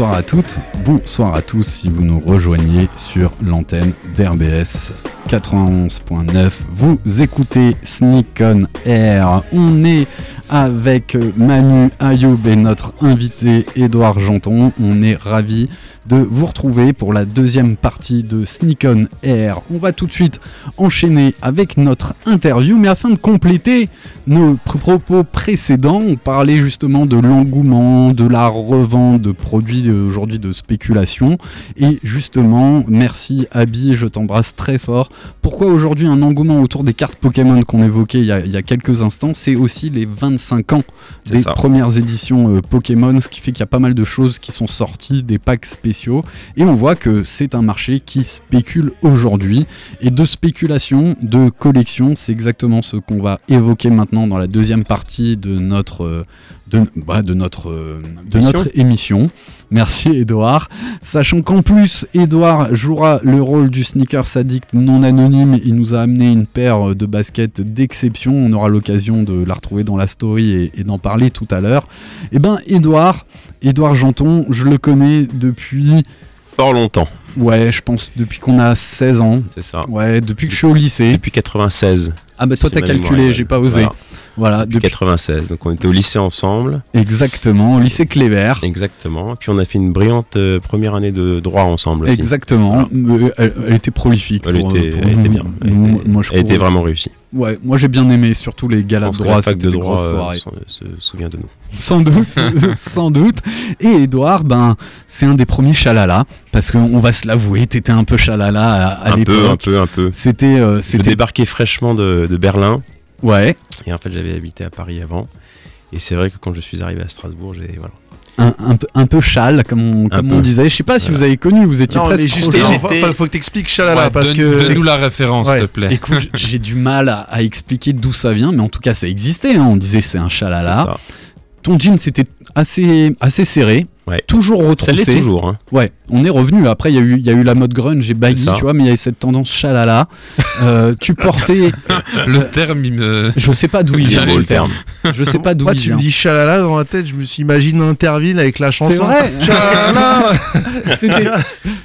Bonsoir à toutes, bonsoir à tous si vous nous rejoignez sur l'antenne d'RBS 91.9. Vous écoutez Sneak on Air. On est avec Manu Ayoub et notre invité Édouard Janton. On est ravis de vous retrouver pour la deuxième partie de Sneak on Air. On va tout de suite enchaîner avec notre interview, mais afin de compléter nos pr- propos précédents, on parlait justement de l'engouement, de la revente de produits euh, aujourd'hui de spéculation. Et justement, merci Abby, je t'embrasse très fort. Pourquoi aujourd'hui un engouement autour des cartes Pokémon qu'on évoquait il y, a, quelques instants C'est aussi les 25 ans des ça. premières éditions euh, Pokémon, ce qui fait qu'il y a pas mal de choses qui sont sorties, des packs spéciaux. Et on voit que c'est un marché qui spécule aujourd'hui. Et de spéculation, de collection, c'est exactement ce qu'on va évoquer maintenant dans la deuxième partie de notre, euh, de, bah, de notre, euh, de Émission. notre émission. Merci Edouard. Sachant qu'en plus, Edouard jouera le rôle du sneaker addict non anonyme. Il nous a amené une paire de baskets d'exception. On aura l'occasion de la retrouver dans la story et, et d'en parler tout à l'heure. Et ben, Edouard, Edouard Janton, je le connais depuis, Fort longtemps, ouais, je pense depuis qu'on a 16 ans. c'est ça. Ouais, depuis que je suis au lycée. Depuis 96. Ah bah toi si t'as calculé, j'ai pas osé. Voilà. Voilà, depuis 96. Donc on était au lycée ensemble. Exactement, au lycée Cléber. Exactement. Puis on a fait une brillante euh, première année de droit ensemble aussi. Exactement. Euh, Elle, elle était prolifique. Elle pour- était, pour elle nous. était bien. Elle était- moi, je elle était vraiment réussie. Ouais, moi j'ai bien aimé, surtout les galas de droit, c'était de droit euh, se souvient de nous. Sans doute, sans doute. Et Edouard, ben, c'est un des premiers chalala, parce qu'on va se l'avouer, t'étais un peu chalala à, à un l'époque. peu, un peu, un peu. C'était, euh, c'était, débarquais fraîchement de, de Berlin. Ouais, Et en fait, j'avais habité à Paris avant. Et c'est vrai que quand je suis arrivé à Strasbourg, j'ai voilà. un, un peu, un peu châle, comme on, comme peu. on disait. Je sais pas si Voilà. vous avez connu, vous étiez Non, presque mais trop justement, jeune. faut, faut- que t'expliques Chalala Ouais, parce donne- que. Donne-nous la référence, Ouais. s'il te plaît. Écoute, j'ai du mal à, à expliquer d'où ça vient, mais en tout cas, ça existait. hein. On disait c'est un chalala. Ton jean, c'était assez, assez serré. Ouais. Toujours Ça retroussé. l'est toujours. Hein. Ouais, on est revenu. Après, il y, a eu- il y a eu la mode grunge et baggy, C'est ça. tu vois, mais il y avait cette tendance chalala. Euh, tu portais. Le terme, il me. Je sais pas d'où il vient le terme. Je sais pas d'où Moi, il tu vient. me dis Chalala dans la tête, je me suis imaginé Interville avec la chanson. vrai. Chalala C'était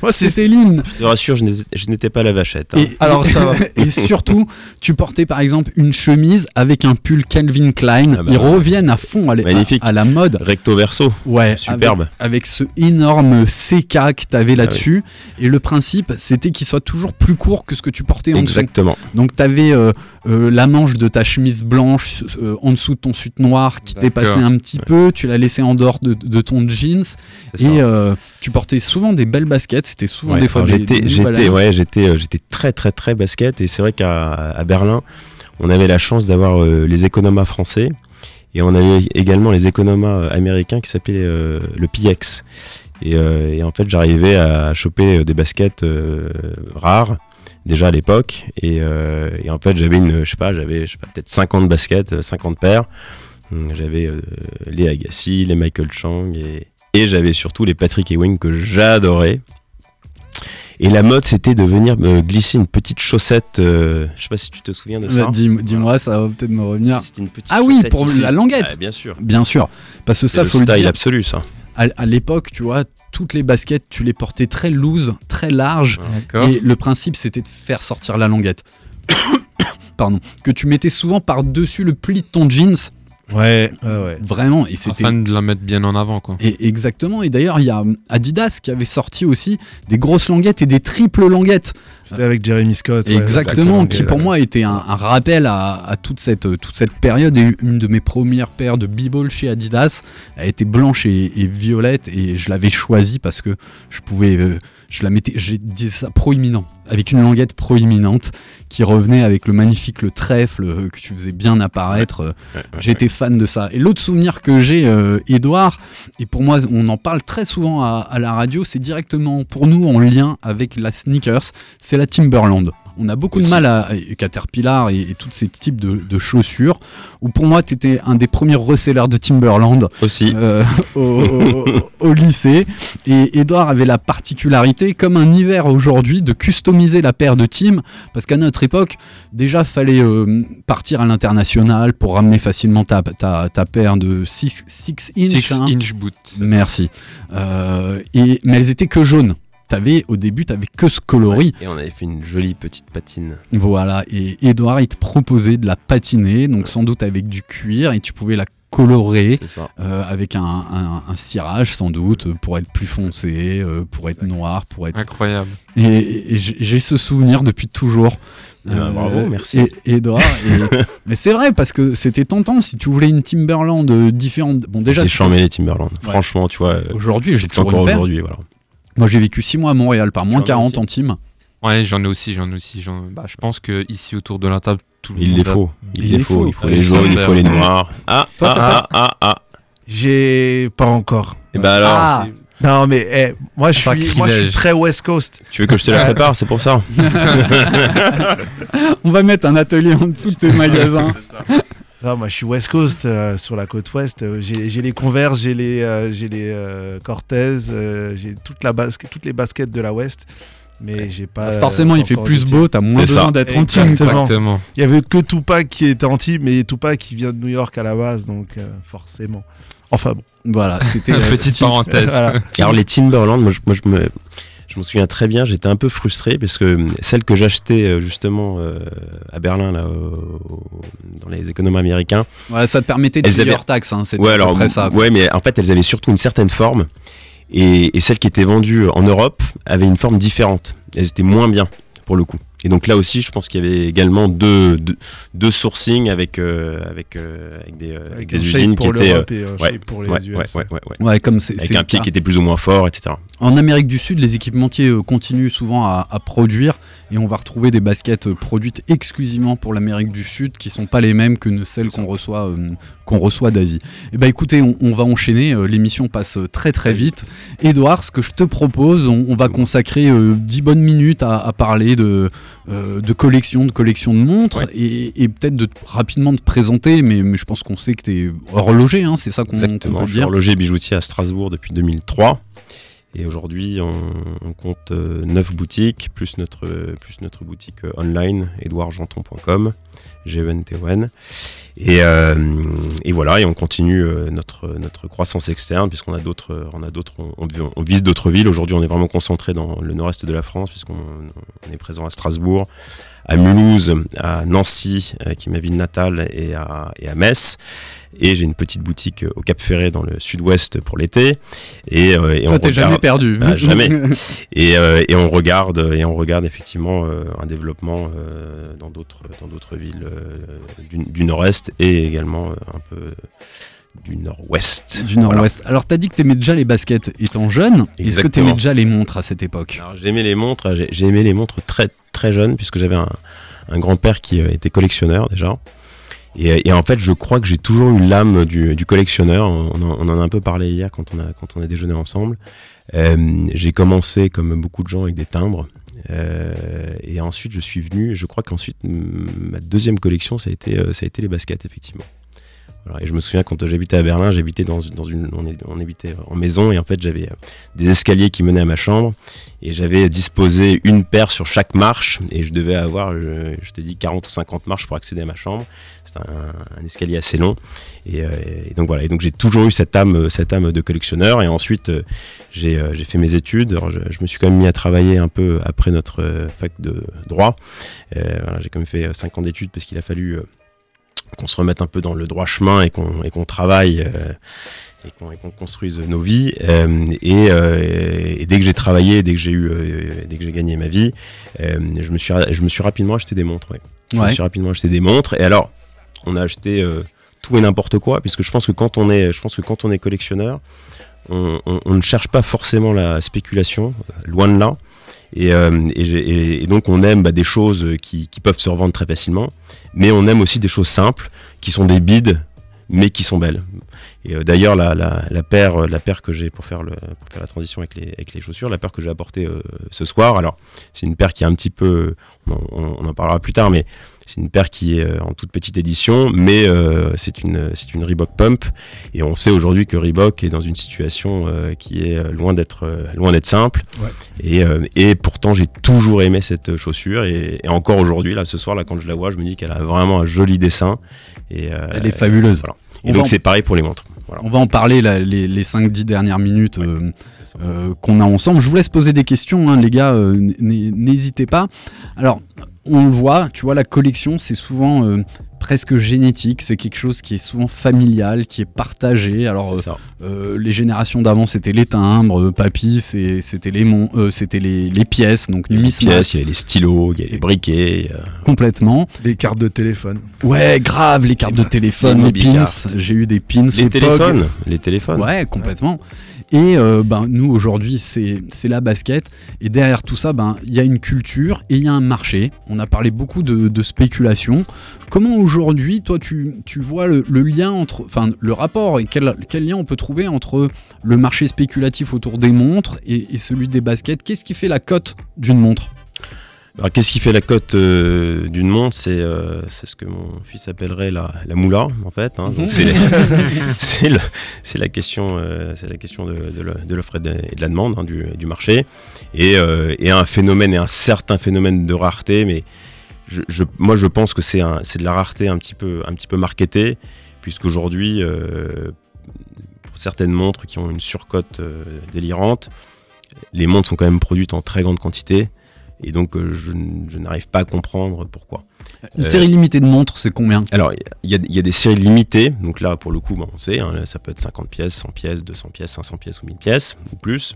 Moi, c'est. Céline. Je te rassure, je n'étais- pas la vachette. hein. Et, Alors, ça va. et surtout, tu portais par exemple une chemise avec un pull Calvin Klein. Ah bah Ils ouais. reviennent à fond à, la- Magnifique. à la mode. Recto verso. Ouais, Superbe. Avec, avec ce énorme CK que tu avais Ah là-dessus. Et le principe, c'était qu'il soit toujours plus court que ce que tu portais en dessous. Exactement. Donc tu avais la manche de ta chemise blanche euh, en dessous de ton suite noir qui t'est passé un petit peu, tu l'as laissé en dehors de, de ton jeans. Et euh, tu portais souvent des belles baskets, c'était souvent Ouais, des fois des, j'étais, des ouais, j'étais, euh, très très très basket. Et c'est vrai qu'à Berlin, on avait la chance d'avoir euh, les économas français et on avait également les économas euh, américains qui s'appelaient euh, le PX. Et, euh, et en fait, j'arrivais à choper des baskets rares déjà à l'époque et, en fait, j'avais une, je sais pas, j'avais, peut-être 50 baskets, euh, 50 paires. Hum, J'avais les Agassi, les Michael Chang et j'avais surtout les Patrick Ewing que j'adorais. Et la mode, c'était de venir me glisser une petite chaussette. euh, je sais pas si tu te souviens de ça. Bah, dis- Dis-moi, ça va peut-être me revenir. C'était une petite Ah oui, pour ici. la languette. Ah, bien sûr. Bien sûr, parce que ça, le faut le style dire. absolu, ça. À, à l'époque, tu vois, toutes les baskets, tu les portais très loose, très larges. D'accord. Et le principe, c'était de faire sortir la languette. Pardon. Que tu mettais souvent par-dessus le pli de ton jeans. Ouais, ouais, ouais. Vraiment. Et c'était. Afin de la mettre bien en avant, quoi. Et exactement. Et d'ailleurs, il y a Adidas qui avait sorti aussi des grosses languettes et des triples languettes. C'était avec Jeremy Scott. ouais, exactement. exactement. Qui pour moi était un, un rappel à, à toute, cette, toute cette période. Et une de mes premières paires de b-ball chez Adidas, elle était blanche et, et violette. Et je l'avais choisie parce que je pouvais. euh, je la mettais, je disais ça proéminent, avec une languette proéminente qui revenait avec le magnifique le trèfle euh, que tu faisais bien apparaître. euh, Ouais, ouais, j'ai été fan de ça. Et l'autre souvenir que j'ai, euh, Edouard, et pour moi, on en parle très souvent à, à la radio, c'est directement pour nous en lien avec la sneakers, c'est la Timberland. On a beaucoup Aussi. de mal à, Caterpillar et, et tous ces types de, de chaussures, où pour moi, tu étais un des premiers resellers de Timberland Aussi. euh, au, au- au lycée. Et Edouard avait la particularité, comme un hiver aujourd'hui, de customiser la paire de team. Parce qu'à notre époque, déjà, fallait euh, partir à l'international pour ramener facilement ta, ta, ta paire de 6 inch. Six hein. inch boot. Merci. Euh, et, mais elles étaient que jaunes. T'avais, au début, t'avais que ce coloris. Et on avait fait une jolie petite patine. Voilà, et Edouard, il te proposait de la patiner, donc sans doute avec du cuir, et tu pouvais la colorer euh, avec un, un- un cirage sans doute pour être plus foncé, euh, pour être noir, pour être. Incroyable. Et, et j'ai ce souvenir depuis toujours. Eh ben, bravo, merci. Et, Edouard. et- Mais c'est vrai parce que c'était tentant si tu voulais une Timberland euh, différente. Bon déjà. c'est charmé les Timberland. Franchement, tu vois. euh, Aujourd'hui, j'ai toujours encore une paire. aujourd'hui, voilà. Moi, j'ai vécu 6 mois à Montréal par moins J'en ai 40 aussi. en team. Ouais, j'en ai aussi, j'en ai aussi. j'en- Bah, je pense que ici autour de la table, tout le Il monde les a- faut. Il, Il les faut. faut. Il faut les jaunes, il faut les noirs. Ah, Toi, ah, t'as ah, ah, ah. J'ai pas encore. Et bah alors, Ah. Non, mais eh, moi, je suis, moi, je suis très West Coast. tu veux que je te la prépare, c'est pour ça. On va mettre un atelier en dessous de tes magasins. Non, moi, je suis West Coast, euh, sur la côte ouest. Euh, J'ai les Converse, j'ai les, euh, j'ai les euh, Cortez, euh, j'ai toute la basket, toutes les baskets de la West. Mais j'ai pas. euh, Forcément, il fait plus beau, t'as moins besoin d'être en team. Exactement. Il y avait que Tupac qui était anti, mais Tupac qui vient de New York à la base, donc euh, forcément. Enfin bon. Voilà, c'était. Petite team- parenthèse. Voilà. Alors les Timberland, moi je, moi, je me, je me souviens très bien, j'étais un peu frustré parce que hum, celle que j'achetais euh, justement euh, à Berlin, là, au- au- dans les économes américains, Ouais, ça te permettait de payer hors taxe, hein, c'était ouais, alors, près ça. ouais, mais en fait, elles avaient surtout une certaine forme. Et, et celles qui étaient vendues en Europe avaient une forme différente. Elles étaient moins bien, pour le coup. Et donc là aussi, je pense qu'il y avait également deux, deux, deux sourcings avec, euh, avec, euh, avec des, euh, Avec des un usines qui pour étaient. l'Europe et un ouais, shape pour les ouais, US, ouais, ouais. ouais, ouais. Ouais, comme c'est Avec un pied qui était plus ou moins fort, etc. En Amérique du Sud, les équipementiers euh, continuent souvent à, à produire et on va retrouver des baskets produites exclusivement pour l'Amérique du Sud qui sont pas les mêmes que ne- celles qu'on reçoit, euh, qu'on reçoit d'Asie. Et bah écoutez, on, on va enchaîner, euh, l'émission passe très très vite. Edouard, ce que je te propose, on, on va consacrer euh, 10 bonnes minutes à, à parler de, euh, de collection, de collection de montres et, et peut-être de rapidement te présenter, mais, mais je pense qu'on sait que tu es horloger, hein, c'est ça qu'on peut Je suis dire. horloger bijoutier à Strasbourg depuis 2003. Et aujourd'hui, on, compte 9 boutiques, plus notre, plus notre boutique euh, online, edouardjanton.com, g e n t o n Et, euh, et voilà, et on continue euh, notre, notre croissance externe, puisqu'on a d'autres, on, a d'autres, on, vise d'autres villes. Aujourd'hui, on est vraiment concentré dans le nord-est de la France, puisqu'on on est présent à Strasbourg, à Mulhouse, à Nancy, euh, qui est ma ville natale, et à, et à Metz. Et j'ai une petite boutique euh, au Cap Ferré dans le sud-ouest pour l'été. Et, euh, et Ça on t'es jamais perdu. Ah, jamais. et, euh, et on regarde et on regarde effectivement euh, un développement euh, dans d'autres dans d'autres villes du, du nord-est et également un peu du nord-ouest. Du nord-ouest. Alors, t'as dit que t'aimais déjà les baskets étant jeune. Est-ce que Exactement. t'aimais déjà les montres à cette époque? J'aimais les montres, j'ai aimé les montres très très jeune puisque j'avais un, un grand-père qui était collectionneur déjà. Et, et en fait, je crois que j'ai toujours eu l'âme du, du collectionneur. On en, on en a un peu parlé hier quand on a, quand on a déjeuné ensemble. Euh, j'ai commencé, comme beaucoup de gens, avec des timbres. Euh, et ensuite, je suis venu. Je crois qu'ensuite, ma deuxième collection, ça a été, euh, ça a été les baskets, effectivement. Voilà, et je me souviens quand j'habitais à Berlin, j'habitais dans, dans une, on, habitait en maison et en fait j'avais euh, des escaliers qui menaient à ma chambre et j'avais disposé une paire sur chaque marche et je devais avoir, je, je te dis, 40 ou 50 marches pour accéder à ma chambre. C'était un, escalier assez long et, euh, et donc voilà. Et donc j'ai toujours eu cette âme, cette âme de collectionneur et ensuite euh, j'ai euh, fait mes études. Alors, je, me suis quand même mis à travailler un peu après notre euh, fac de droit. Euh, j'ai quand même fait 5 ans d'études parce qu'il a fallu euh, qu'on se remette un peu dans le droit chemin et qu'on et qu'on travaille euh, et qu'on construise nos vies. Euh, et, euh, et dès que j'ai travaillé, dès que j'ai eu, dès que j'ai gagné ma vie, je me suis je me suis rapidement acheté des montres. ouais. Je me suis rapidement acheté des montres. Et alors, on a acheté tout et n'importe quoi, puisque je pense que quand on est, je pense que quand on est collectionneur, on, on- on ne cherche pas forcément la spéculation, loin de là. Et, euh, et donc on aime bah, des choses qui, qui peuvent se revendre très facilement, mais on aime aussi des choses simples, qui sont des bides, mais qui sont belles. Et euh, d'ailleurs, la, la, la paire, euh, la paire que j'ai pour faire, le, pour faire la transition avec les, avec les chaussures, la paire que j'ai apportée euh, ce soir, alors c'est une paire qui est un petit peu, on, en- on en parlera plus tard, mais c'est une paire qui est en toute petite édition, mais euh, c'est une, une Reebok Pump. Et on sait aujourd'hui que Reebok est dans une situation euh, qui est loin d'être loin d'être simple. Ouais. Et, et pourtant, j'ai toujours aimé cette chaussure. Et, et encore aujourd'hui, là, ce soir, là, quand je la vois, je me dis qu'elle a vraiment un joli dessin. Et, Elle est fabuleuse. voilà. Et donc, c'est pareil pour les montres. Voilà. On va en parler là, les, les 5-10 dernières minutes euh, euh, qu'on a ensemble. Je vous laisse poser des questions, hein, les gars, euh, n'hésitez pas. Alors, on le voit, tu vois, la collection, c'est souvent euh, presque génétique, c'est quelque chose qui est souvent familial, qui est partagé. Alors, euh, euh, les générations d'avant, c'était les timbres, euh, papy, c'était les, euh, c'était les, les pièces, donc a les pièces, il y a les stylos, il y a les briquets. complètement. Les cartes de téléphone. Ouais, grave, les cartes de téléphone, les les, pins. J'ai eu des pins. Les Pog. téléphones. Les téléphones. Ouais, complètement. Et euh, ben, nous, aujourd'hui, c'est la basket. Et derrière tout ça, ben, il y a une culture et il y a un marché. On a parlé beaucoup de, de spéculation. Comment aujourd'hui, toi, tu, tu vois le, lien entre. Enfin, le rapport et quel, quel lien on peut trouver entre le marché spéculatif autour des montres et celui des baskets? Qu'est-ce qui fait la cote d'une montre? Alors, qu'est-ce qui fait la cote euh, d'une montre? C'est euh, c'est ce que mon fils appellerait la, la moula, en fait. hein. Donc, c'est c'est le- c'est la question, euh, c'est la question de, de l'offre et de, la demande hein, du, du marché, et, euh, et un phénomène et un certain phénomène de rareté. Mais je, je- moi, je pense que c'est un- c'est de la rareté un petit peu, un petit peu marketée, puisqu'aujourd'hui, euh, pour certaines montres qui ont une surcote délirante, les montres sont quand même produites en très grande quantité. Et donc, euh, je, n'arrive pas à comprendre pourquoi. Une Euh, série limitée de montres, c'est combien? Alors, il y, y a des séries limitées. Donc là, pour le coup, bon, on sait, hein, ça peut être 50 pièces, 100 pièces, 200 pièces, 500 pièces ou 1000 pièces ou plus.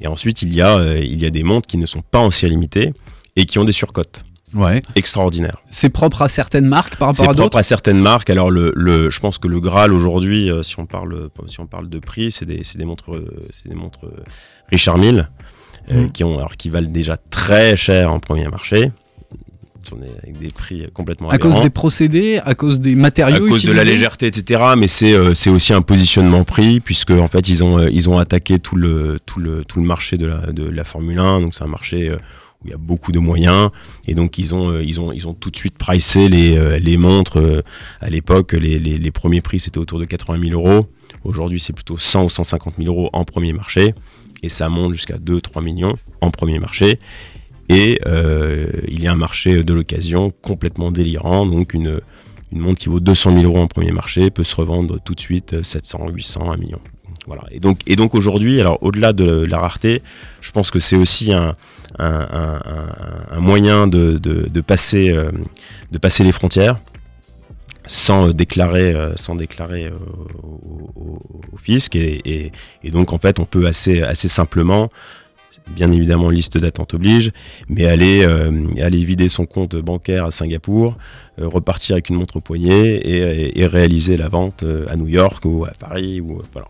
Et ensuite, il y a, euh, il y a des montres qui ne sont pas en série limitée et qui ont des surcotes Ouais. extraordinaires. C'est propre à certaines marques par C'est rapport à propre d'autres? à certaines marques. Alors, le, le- je pense que le Graal aujourd'hui, si on parle, si on parle de prix, c'est des, c'est des montres, c'est des montres Richard Mille euh, Mhm. qui ont, alors qui valent déjà très cher en premier marché, avec des prix complètement À cause des procédés, à cause des à matériaux cause de la légèreté, etc. Mais c'est euh, c'est aussi un positionnement prix puisque en fait ils ont euh, ils ont attaqué tout le tout le tout le marché de la de la Formule 1. Donc c'est un marché euh, où il y a beaucoup de moyens et donc ils ont ils ont ils ont tout de suite pricé les les montres. à l'époque, les, les les premiers prix c'était autour de 80 000 euros. Aujourd'hui, c'est plutôt 100 ou 150 000 euros en premier marché et ça monte jusqu'à 2-3 millions en premier marché. Et euh, il y a un marché de l'occasion complètement délirant, donc une, une montre qui vaut 200 000 euros en premier marché peut se revendre tout de suite euh, 700, 800, 1 million. Voilà. Et donc, et donc aujourd'hui, alors au-delà de la rareté, je pense que c'est aussi un, un, moyen de- de passer, euh, de passer les frontières sans euh, déclarer, euh, sans déclarer euh, au, fisc. Et, donc en fait, on peut assez, simplement bien évidemment liste d'attente oblige, mais aller, vider son compte bancaire à Singapour, repartir avec une montre au poignet et, et- réaliser la vente à New York ou à Paris. Ou, voilà.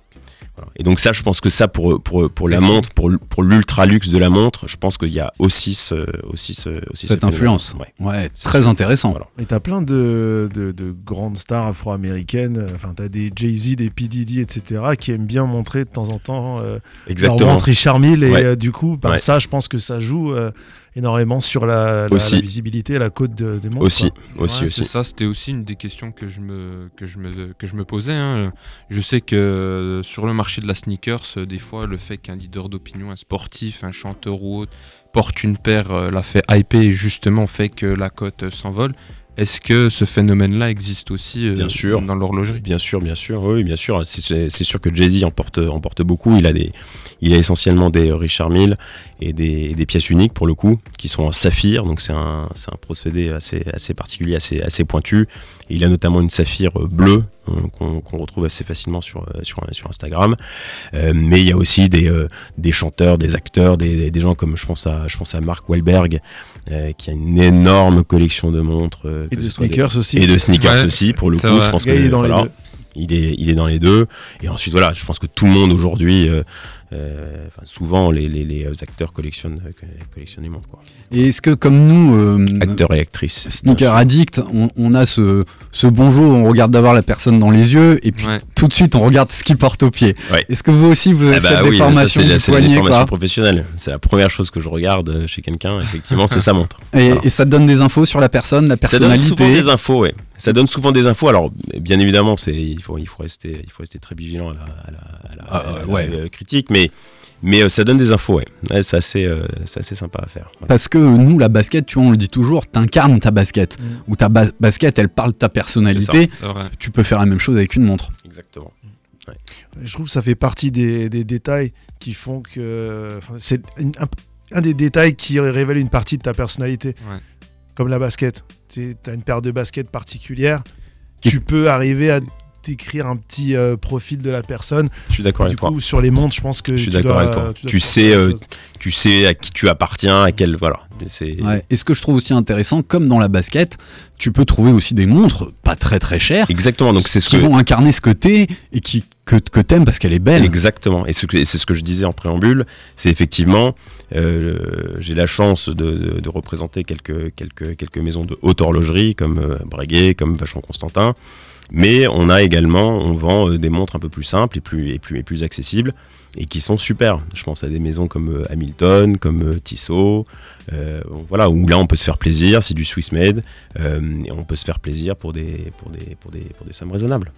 Voilà. Et donc ça, je pense que ça, pour, pour, pour la montre, pour, pour l'ultra luxe de la montre, je pense qu'il y a aussi, ce, aussi, ce, aussi Cette influence. Ouais. Ouais, très intéressant. Voilà. Et t'as plein de, de, de grandes stars afro-américaines. euh, Enfin, t'as des Jay-Z, des P. Diddy, etc., qui aiment bien montrer de temps en temps euh, leur Exactement. montre Richard Mille. Et Ouais. euh, du coup, ben, Ouais. ça, je pense que ça joue euh, énormément sur la, la, Aussi. la visibilité et la cote de- des montres. Aussi, quoi. aussi, Ouais, c'est aussi. ça, c'était aussi une des questions que je me, que je me, que je me posais. hein. Je sais que euh, sur le marché de la sneakers, euh, des fois, le fait qu'un leader d'opinion, un sportif, un chanteur ou autre, porte une paire, euh, la fait hyper et justement fait que la cote euh, s'envole. Est-ce que ce phénomène-là existe aussi euh, Bien sûr. dans l'horlogerie? Bien sûr, bien sûr, oui, bien sûr. C'est sûr que Jay-Z en porte, en porte beaucoup. Il a, des, il a essentiellement des Richard Mille et des, des pièces uniques pour le coup, qui sont en saphir. Donc c'est un, c'est un procédé assez, assez particulier, assez, assez pointu. Et il a notamment une saphir bleue euh, qu'on qu'on retrouve assez facilement sur, euh, sur, sur Instagram. Euh, mais il y a aussi des, euh, des chanteurs, des acteurs, des, des gens comme je pense à, je pense à Mark Wahlberg, euh, qui a une énorme collection de montres. euh, Et de des- sneakers aussi. Et de sneakers Ouais, aussi, pour le coup. Je pense que il est dans les deux. Il est, il est dans les deux. Et ensuite, voilà, je pense que tout le monde aujourd'hui, euh, euh, enfin, souvent, les, les, les acteurs collectionnent, euh, collectionnent les montres. Quoi. Et est-ce que comme nous, euh, Acteurs et actrices. sneaker addict, on, on a ce, ce bonjour, on regarde d'abord la personne dans les yeux et puis Ouais. tout de suite on regarde ce qu'il porte au pied. Ouais. Est-ce que vous aussi vous avez Ah bah cette oui, ça, déformation c'est la- déformation professionnelle. C'est la première chose que je regarde euh, chez quelqu'un, effectivement, c'est sa montre. et, ça te donne des infos sur la personne, la Ça donne souvent personnalité. des infos, ouais. Ça donne souvent des infos. Alors, bien évidemment, c'est il faut il faut rester il faut rester très vigilant à la, à la- à la- Ah, à la- ouais. euh, critique, mais mais euh, ça donne des infos, ouais. Ouais, c'est assez euh, c'est assez sympa à faire. Voilà. Parce que nous, la basket, tu vois, on le dit toujours, t'incarnes ta basket. Mm. Ou ta ba- basket, elle parle de ta personnalité. Tu peux faire la même chose avec une montre. Exactement. Je trouve que ça fait partie des, des détails qui font que. c'est un des détails qui révèle une partie de ta personnalité. Ouais. Comme la basket. Tu as une paire de baskets particulière. Tu peux arriver à décrire un petit euh, profil de la personne. Je suis d'accord avec toi. coup, sur les montres, je pense que. Je suis tu d'accord dois- avec toi. Tu sais, euh. Tu sais à qui tu appartiens, à quel voilà. C'est Ouais. Et ce que je trouve aussi intéressant, comme dans la basket, tu peux trouver aussi des montres pas très très chères exactement. Donc c'est ce qui que vont incarner ce que t'es et qui, que, t'aimes parce qu'elle est belle. Exactement. Et c'est ce que je disais en préambule, c'est effectivement, euh, j'ai la chance de, représenter quelques, maisons de haute horlogerie comme euh, Breguet, comme Vachon Constantin. Mais on a également, on vend euh, des montres un peu plus simples et plus, accessibles et qui sont super. Je pense à des maisons comme Hamilton, comme Tissot, voilà, où là on peut se faire plaisir, c'est du Swiss made, on peut se faire plaisir pour des sommes raisonnables.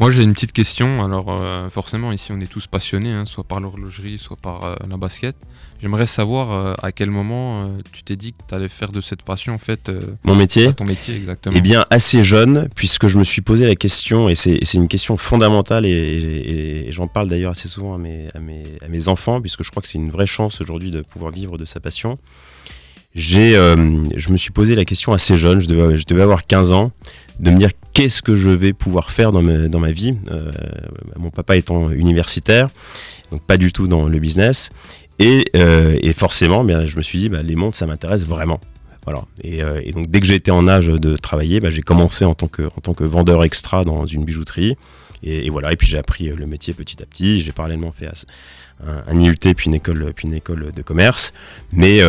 Moi j'ai une petite question. Alors euh, forcément ici on est tous passionnés, hein, soit par l'horlogerie, soit par euh, la basket. J'aimerais savoir euh, à quel moment tu t'es dit que tu allais faire de cette passion en fait Mon métier ton métier exactement. Eh bien, assez jeune, puisque je me suis posé la question, et c'est une question fondamentale, et, et- et j'en parle d'ailleurs assez souvent à mes, à, mes, à mes enfants, puisque je crois que c'est une vraie chance aujourd'hui de pouvoir vivre de sa passion. J'ai, je me suis posé la question assez jeune, je devais, je devais avoir 15 ans, de me dire qu'est-ce que je vais pouvoir faire dans ma, vie. Euh, mon papa étant universitaire, donc pas du tout dans le business. Et, euh, et forcément, bien, je me suis dit, bah, les montres, ça m'intéresse vraiment. Voilà. Et, euh, donc, dès que été en âge de travailler, bah, j'ai commencé en tant, que, en tant que vendeur extra dans une bijouterie. Et, voilà. Et puis, j'ai appris le métier petit à petit. J'ai parallèlement fait un, un IUT, puis une école, puis une école de commerce. Mais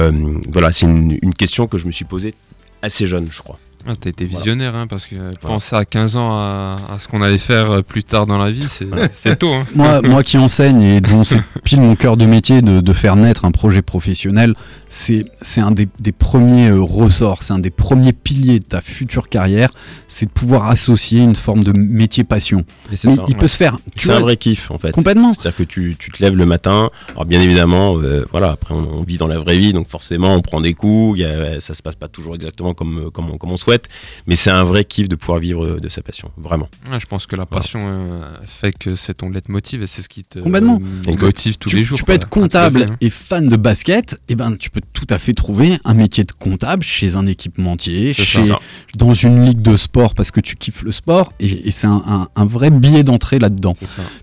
voilà, c'est une question que je me suis posée assez jeune, je crois. Ah, t'as été visionnaire hein, parce que penser à 15 ans à, à ce qu'on allait faire euh, plus tard dans la vie, c'est tôt. Hein. moi, moi qui enseigne et dont c'est pile mon cœur de métier de, de faire naître un projet professionnel, c'est c'est un des, des premiers euh, ressorts, c'est un des premiers piliers de ta future carrière, c'est de pouvoir associer une forme de métier passion. Et Mais ça, il ouais. peut se faire. C'est un vrai kiff en fait. Complètement. C'est-à-dire que tu, tu te lèves le matin. Alors bien évidemment, euh, voilà, après on, on vit dans la vraie vie, donc forcément on prend des coups. y a- ça se passe pas toujours exactement comme, comme, on, comme on souhaite, mais c'est un vrai kiff de pouvoir vivre de sa passion, vraiment. Ouais, je pense que la passion euh, fait que c'est ton leitmotiv et c'est ce qui te Complètement. euh, motive tous tu, les jours. Tu peux quoi, être comptable hein. et fan de basket, et ben tu peux tout à fait trouver un métier de comptable chez un équipementier, chez, ça. dans une ligue de sport parce que tu kiffes le sport, et, et c'est un, un- un vrai billet d'entrée là-dedans.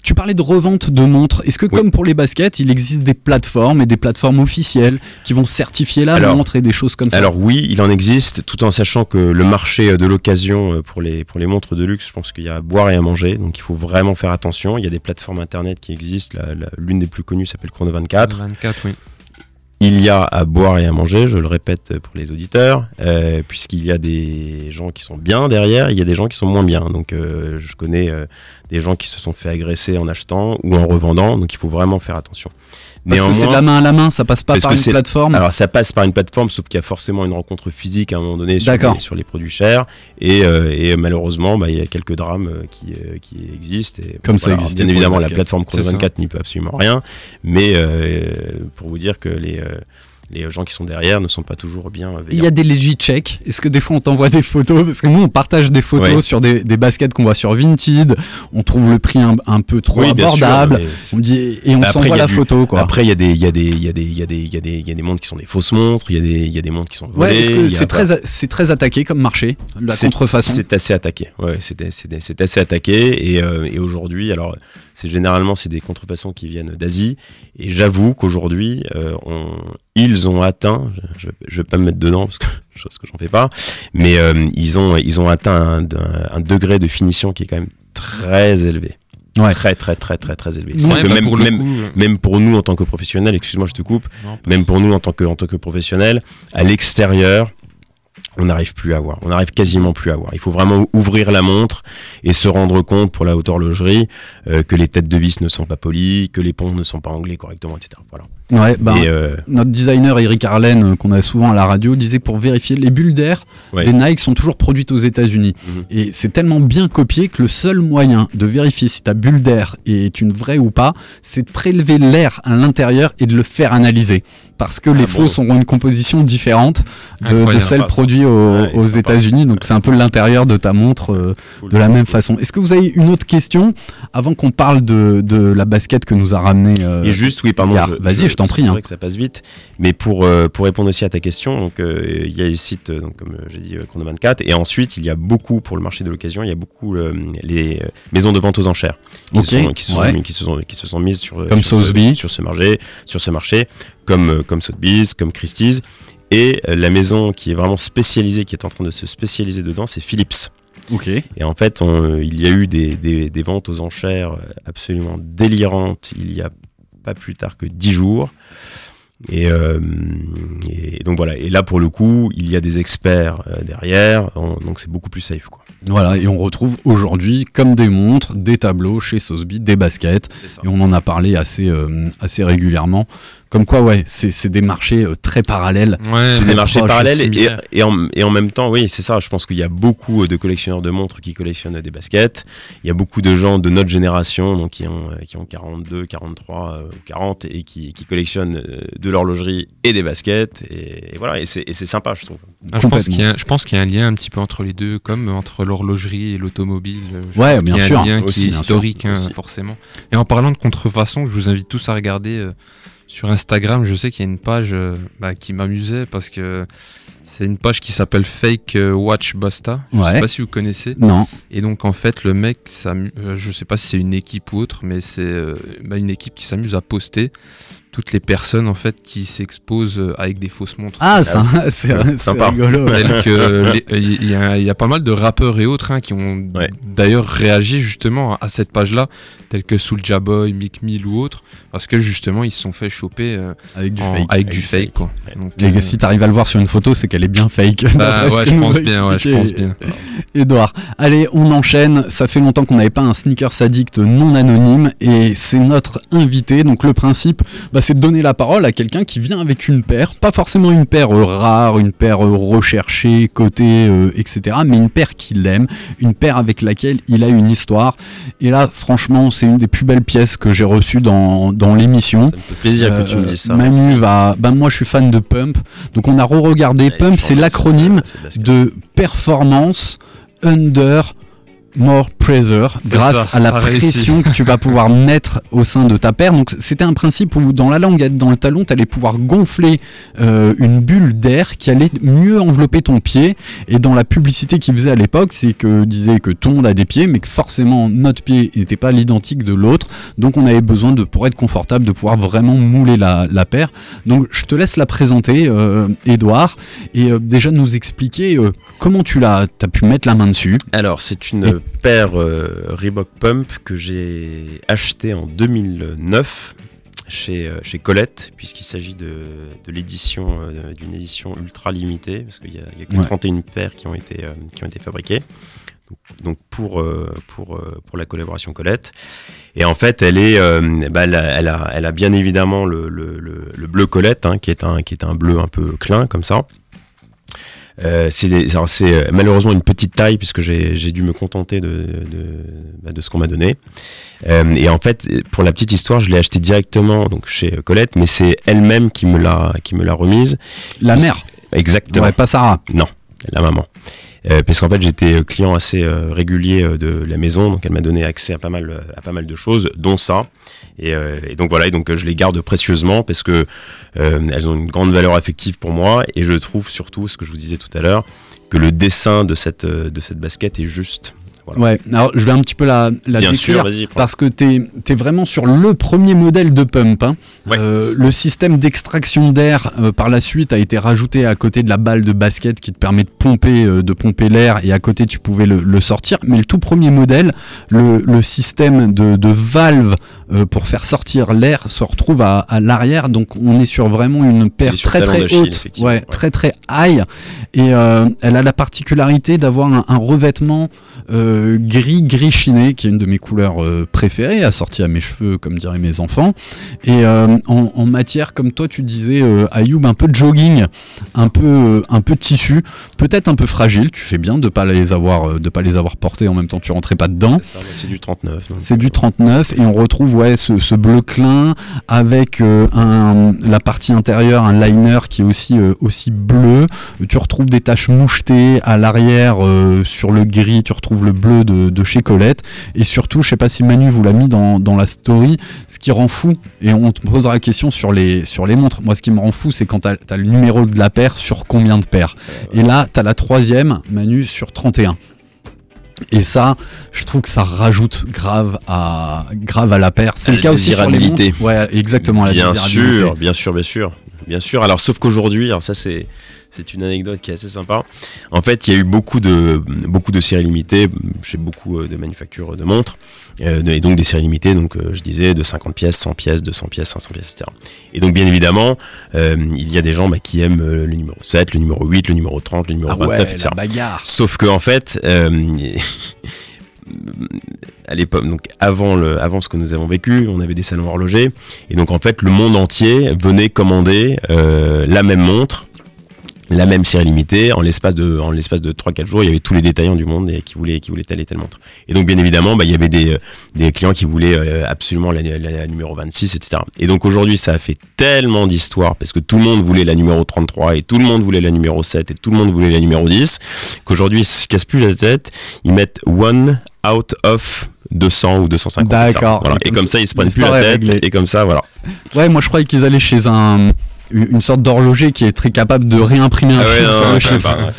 Tu parlais de revente de montres. Est-ce que comme pour les baskets, il existe des plateformes et des plateformes officielles qui vont certifier la Alors- montre et des choses comme ça? Alors oui, il en existe, tout en sachant que le marché euh, de l'occasion euh, pour les, pour les montres de luxe, je pense qu'il y a à boire et à manger, donc il faut vraiment faire attention. Il y a des plateformes internet qui existent, l'une des plus connues s'appelle Chrono 24. 24, oui. Il y a à boire et à manger, je le répète pour les auditeurs, euh, puisqu'il y a des gens qui sont bien derrière, il y a des gens qui sont moins bien. Donc euh, je connais euh, des gens qui se sont fait agresser en achetant ou en revendant, donc il faut vraiment faire attention. Parce que c'est de la main à la main, ça passe pas par une plateforme. Alors ça passe par une plateforme, sauf qu'il y a forcément une rencontre physique à un moment donné sur, les, sur les produits chers. Et, euh, et malheureusement, bah, il y a quelques drames euh, qui, euh, qui existent. Et, Comme ça voilà. existait Bien évidemment, la plateforme Chrono C'est ça. 24 n'y peut absolument rien. Mais euh, pour vous dire que les, euh, les gens qui sont derrière ne sont pas toujours bien euh, Il y a des legit checks. Est-ce que des fois on t'envoie des photos Parce que nous on partage des photos Ouais. sur des, des baskets qu'on voit sur Vinted. On trouve le prix un, un peu trop Oui, bien sûr, abordable. mais- on dit, et on Bah, s'envoie la du- photo. Quoi. Après, il y a des, il y a des, il y a des, il y a des, il y a des, il y a des montres qui sont des fausses montres. Il y a des, il y a des montres qui sont volées. ouais, est-ce que c'est pas- très, c'est très attaqué comme marché, la contrefaçon C'est assez attaqué. Ouais, c'est assez attaqué. Et, euh, et aujourd'hui, alors, c'est généralement c'est des contrefaçons qui viennent d'Asie. Et j'avoue qu'aujourd'hui, euh, on- ils ont atteint. Je, je, je vais pas me mettre dedans parce que chose que j'en fais pas. Mais euh, ils ont ils ont atteint un, un- un degré de finition qui est quand même très élevé. Ouais. Très très très très très élevé. Ouais, que bah, même, pour le même, coup, euh, même pour nous en tant que professionnels, excuse-moi je te coupe, Non, même pour nous en tant que, en tant que professionnels, à l'extérieur, on n'arrive plus à voir. On n'arrive quasiment plus à voir. Il faut vraiment ouvrir la montre et se rendre compte pour la haute horlogerie euh, que les têtes de vis ne sont pas polies, que les ponts ne sont pas anglais correctement, etc. Voilà. Ouais, ben, Et, euh, Notre designer Eric Arlen, euh, qu'on a souvent à la radio, disait pour vérifier les bulles d'air Ouais. des Nike sont toujours produites aux États-Unis. Mhm. Et c'est tellement bien copié que le seul moyen de vérifier si ta bulle d'air est une vraie ou pas, c'est de prélever l'air à l'intérieur et de le faire analyser. Parce que les bon. fausses auront une composition différente de, de celle ça. produite aux, Ouais, aux. États-Unis. Donc c'est un peu l'intérieur de ta montre euh, cool. de la même façon. Est-ce que vous avez une autre question avant qu'on parle de, de la basket que nous a ramené euh, Et juste, oui, pardon. Vas-y, je t'en prie, C'est hein. vrai que ça passe vite. Mais pour, euh, pour répondre aussi à ta question, donc, euh, il y a les sites, euh, donc, comme euh, j'ai dit, euh, Chrono 24. Et ensuite, il y a beaucoup, pour le marché de l'occasion, il y a beaucoup euh, les euh, maisons de vente aux enchères qui, se, sont, qui, se, ouais. sont, qui, se, sont, qui se sont mises sur, euh, Comme sur, ce, sur ce marché, sur ce marché comme, euh, comme Sotheby's, comme Christie's. Et euh, la maison qui est vraiment spécialisée, qui est en train de se spécialiser dedans, c'est Philips. Ok. Et en fait, on- il y a eu des, des- des ventes aux enchères euh, absolument délirantes il y a pas plus tard que 10 jours. Et, euh, et donc voilà. Et là, pour le coup, il y a des experts euh, derrière, on- donc c'est beaucoup plus safe. Quoi. Voilà, et on retrouve aujourd'hui, comme des montres, des tableaux chez Sotheby, des baskets. Et on en a parlé assez, euh, assez régulièrement Comme quoi, ouais, c'est c'est des marchés euh, très parallèles. Ouais, C'est très des marchés proches, parallèles et, et, en, et en même temps, oui, c'est ça. Je pense qu'il y a beaucoup de collectionneurs de montres qui collectionnent des baskets. Il y a beaucoup de gens de notre génération, donc qui ont, euh, qui ont 42, 43, euh, 40 et qui, qui collectionnent euh, de l'horlogerie et des baskets. Et, et voilà, et c'est et c'est sympa, je trouve. Ah, je, pense qu'il y a, je pense qu'il y a un lien un petit peu entre les deux, comme entre l'horlogerie et l'automobile. Ouais, bien qu'il y a sûr. un lien Aussi, qui est historique, hein, forcément. Et en parlant de contrefaçon, je vous invite tous à regarder euh, sur Instagram. Je sais qu'il y a une page euh, bah, qui m'amusait parce que c'est une page qui s'appelle Fake euh, Watch Basta. Je Ouais. sais pas si vous connaissez. Non. Et donc en fait le mec, euh, je sais pas si c'est une équipe ou autre, mais c'est bah, une équipe qui s'amuse à poster toutes les personnes en fait qui s'exposent euh, avec des fausses montres. Ah, ça, c'est rigolo. ouais. Tels que les- il y, a- il y a pas mal de rappeurs et autres hein, qui ont Ouais. d'ailleurs réagi justement à cette page-là, tels que Soulja Boy, Mick Mill ou autres, parce que justement ils se sont fait choper euh, Avec du en- fake. avec du fake. quoi. Ouais. Donc, Et euh, si t'arrives à le voir sur une photo, c'est qu'elle est bien fake. bah, ouais, je pense a bien, ouais, je pense bien. Edouard. Allez, on enchaîne. Ça fait longtemps qu'on n'avait pas un sneakers addict non anonyme et c'est notre invité. Donc le principe, bah, c'est de donner la parole à quelqu'un qui vient avec une paire, pas forcément une paire euh, rare, une paire euh, recherchée, cotée, euh, etc. Mais une paire qu'il aime, une paire avec laquelle il a une histoire. Et là, franchement, c'est une des plus belles pièces que j'ai reçues dans, dans l'émission. Ça me fait plaisir que tu me dises ça. Manu va. Ben moi, je suis fan de Pump. Donc, on a re-regardé. Ouais, Pump, c'est l'acronyme de performance under more pressure grâce ça, à la pression que tu vas pouvoir mettre au sein de ta paire. Donc c'était un principe où dans la langue, dans le talon, tu allais pouvoir gonfler euh, une bulle d'air qui allait mieux envelopper ton pied. Et dans la publicité qu'ils faisaient à l'époque, c'est que disait que tout le monde a des pieds, mais que forcément notre pied n'était pas l'identique de l'autre. Donc on avait besoin de, pour être confortable, de pouvoir vraiment mouler la, la paire. Donc je te laisse la présenter, euh, Edouard, et euh, déjà nous expliquer euh, comment tu l'as, as pu mettre la main dessus. Alors, c'est une Et- paire euh, Reebok Pump que j'ai achetée en 2009 chez, euh, chez Colette, puisqu'il s'agit de, de l'édition, euh, d'une édition ultra limitée, parce qu'il n'y a, il y a que Ouais. 31 paires qui ont été, euh, qui ont été fabriquées. Donc, donc pour, pour, pour la collaboration Colette. Et en fait, elle est, bah, elle, a, elle, a, elle a bien évidemment le, le, le, le bleu Colette, hein, qui, est un, qui est un bleu un peu clin, comme ça. Euh, c'est euh, malheureusement une petite taille puisque j'ai dû me contenter de, de, bah, de ce qu'on m'a donné. Euh, et en fait, pour la petite histoire, je l'ai acheté directement donc chez Colette, mais c'est elle-même qui me l'a qui me l'a remise. La mère, Exactement. ouais, pas Sarah. Non, la maman. Euh, parce qu'en fait, j'étais client assez euh, régulier euh, de la maison, donc elle m'a donné accès à pas mal, euh, à pas mal de choses, dont ça. Et, euh, et donc voilà, et donc euh, je les garde précieusement parce que euh, elles ont une grande valeur affective pour moi. Et je trouve surtout, ce que je vous disais tout à l'heure, que le dessin de cette, euh, de cette basket est juste. Voilà. Ouais, alors je vais un petit peu la, la Bien décrire sûr, parce que t'es es vraiment sur le premier modèle de pump. hein. Ouais. Euh, le système d'extraction d'air euh, par la suite a été rajouté à côté de la balle de basket qui te permet de pomper, euh, de pomper l'air et à côté tu pouvais le, le sortir. Mais le tout premier modèle, le, le système de, de valve euh, pour faire sortir l'air se retrouve à, à l'arrière. Donc on est sur vraiment une paire très très haute, effectivement, ouais, ouais. très très high. Et euh, elle a la particularité d'avoir un, un revêtement euh, gris gris chiné qui est une de mes couleurs préférées assortie à mes cheveux comme diraient mes enfants et en, en matière comme toi tu disais Ayoub un peu de jogging un peu un peu de tissu peut-être un peu fragile tu fais bien de pas les avoir de pas les avoir portés en même temps tu rentrais pas dedans C'est du 39. donc, c'est du euh, 39 et on retrouve ouais ce, bleu clin avec euh, la partie intérieure un liner qui est aussi euh, aussi bleu. Tu retrouves des taches mouchetées à l'arrière euh, sur le gris. Tu retrouves le bleu de, chez Colette et surtout je sais pas si Manu vous l'a mis dans, la story. Ce qui rend fou et on te posera la question sur les montres. Moi ce qui me rend fou c'est quand t'as as le numéro de la paire sur combien de paires. Et là t'as la troisième Manu sur 31. Et ça, je trouve que ça rajoute grave à, grave à la paire. C'est le cas aussi sur les montres. Ouais, exactement, la bien sûr, bien sûr, bien sûr, bien sûr. Alors sauf qu'aujourd'hui, alors ça c'est c'est une anecdote qui est assez sympa. En fait, il y a eu beaucoup de beaucoup de séries limitées chez beaucoup euh, de manufactures de montres euh, et donc des séries limitées. Donc euh, je disais de 50 pièces, 100 pièces, 200 pièces, 500 pièces, etc. Et donc bien évidemment, euh, il y a des gens bah, qui aiment le numéro 7, le numéro 8, le numéro 30, le numéro Ah 29, ouais, etc. la bagarre. Sauf que en fait, euh, à l'époque, donc avant, le, avant ce que nous avons vécu, on avait des salons horlogers. Et donc en fait, le monde entier venait commander euh, la même montre la même série limitée en l'espace de en l'espace de 3 4 jours il y avait tous les détaillants du monde et qui voulaient qui voulaient telle et telle montre. Et donc bien évidemment bah, il y avait des, euh, des clients qui voulaient euh, absolument la, la- la numéro 26 etc et donc aujourd'hui ça a fait tellement d'histoires parce que tout le monde voulait la numéro 33 et tout le monde voulait la numéro 7 et tout le monde voulait la numéro 10 qu'aujourd'hui ils se cassent plus la tête ils mettent one out of 200 ou 250 D'accord. Voilà. Et et comme ça ils se prennent plus la tête et comme ça voilà. Ouais, moi je croyais qu'ils allaient chez un une sorte d'horloger qui est très capable de réimprimer un Ah chiffre sur non, le chiffre. pas.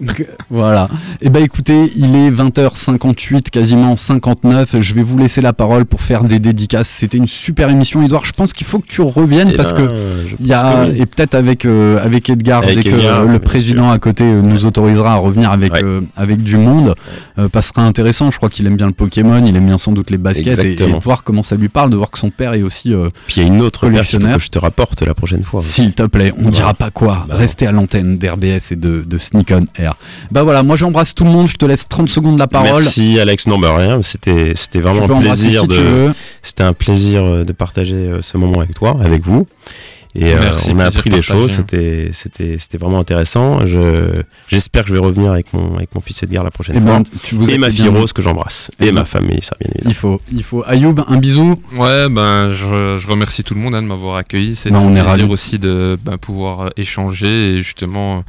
Donc, voilà. Et ben écoutez, il est 20h58, quasiment 59. Je vais vous laisser la parole pour faire des dédicaces. C'était une super émission, Edouard. Je pense qu'il faut que tu reviennes Eh parce ben, que il y a oui. et peut-être avec euh, avec Edgar Avec dès que Edgar, le président à côté euh, nous autorisera à revenir avec Ouais. euh, avec du monde, euh, passera intéressant. Je crois qu'il aime bien le Pokémon, il aime bien sans doute les baskets et, et de voir comment ça lui parle, de voir que son père est aussi euh, puis il y a une autre collectionneur. que je te rapporte la prochaine fois S'il te plaît, on Bah, dira pas quoi. bah Restez à l'antenne d'RBS et de, de Sneak On Air. Bah voilà, moi j'embrasse tout le monde. Je te laisse 30 secondes la parole. Merci Alex, non bah rien, c'était vraiment un plaisir de c'était un plaisir euh, de partager euh, ce moment avec toi, avec vous. Et euh, Merci, on a appris des choses, c'était c'était c'était vraiment intéressant. Je j'espère que je vais revenir avec mon avec mon fils Edgar la prochaine Eh fois. ben, tu vous et ma fille bien- Rose que j'embrasse Eh et ben, ma femme Mélissa bien évidemment. Il faut, il faut. Ayoub, un bisou. Ouais, ben je, je remercie tout le monde hein, de m'avoir accueilli. C'est on un est plaisir ravis. aussi de ben, pouvoir euh, échanger et justement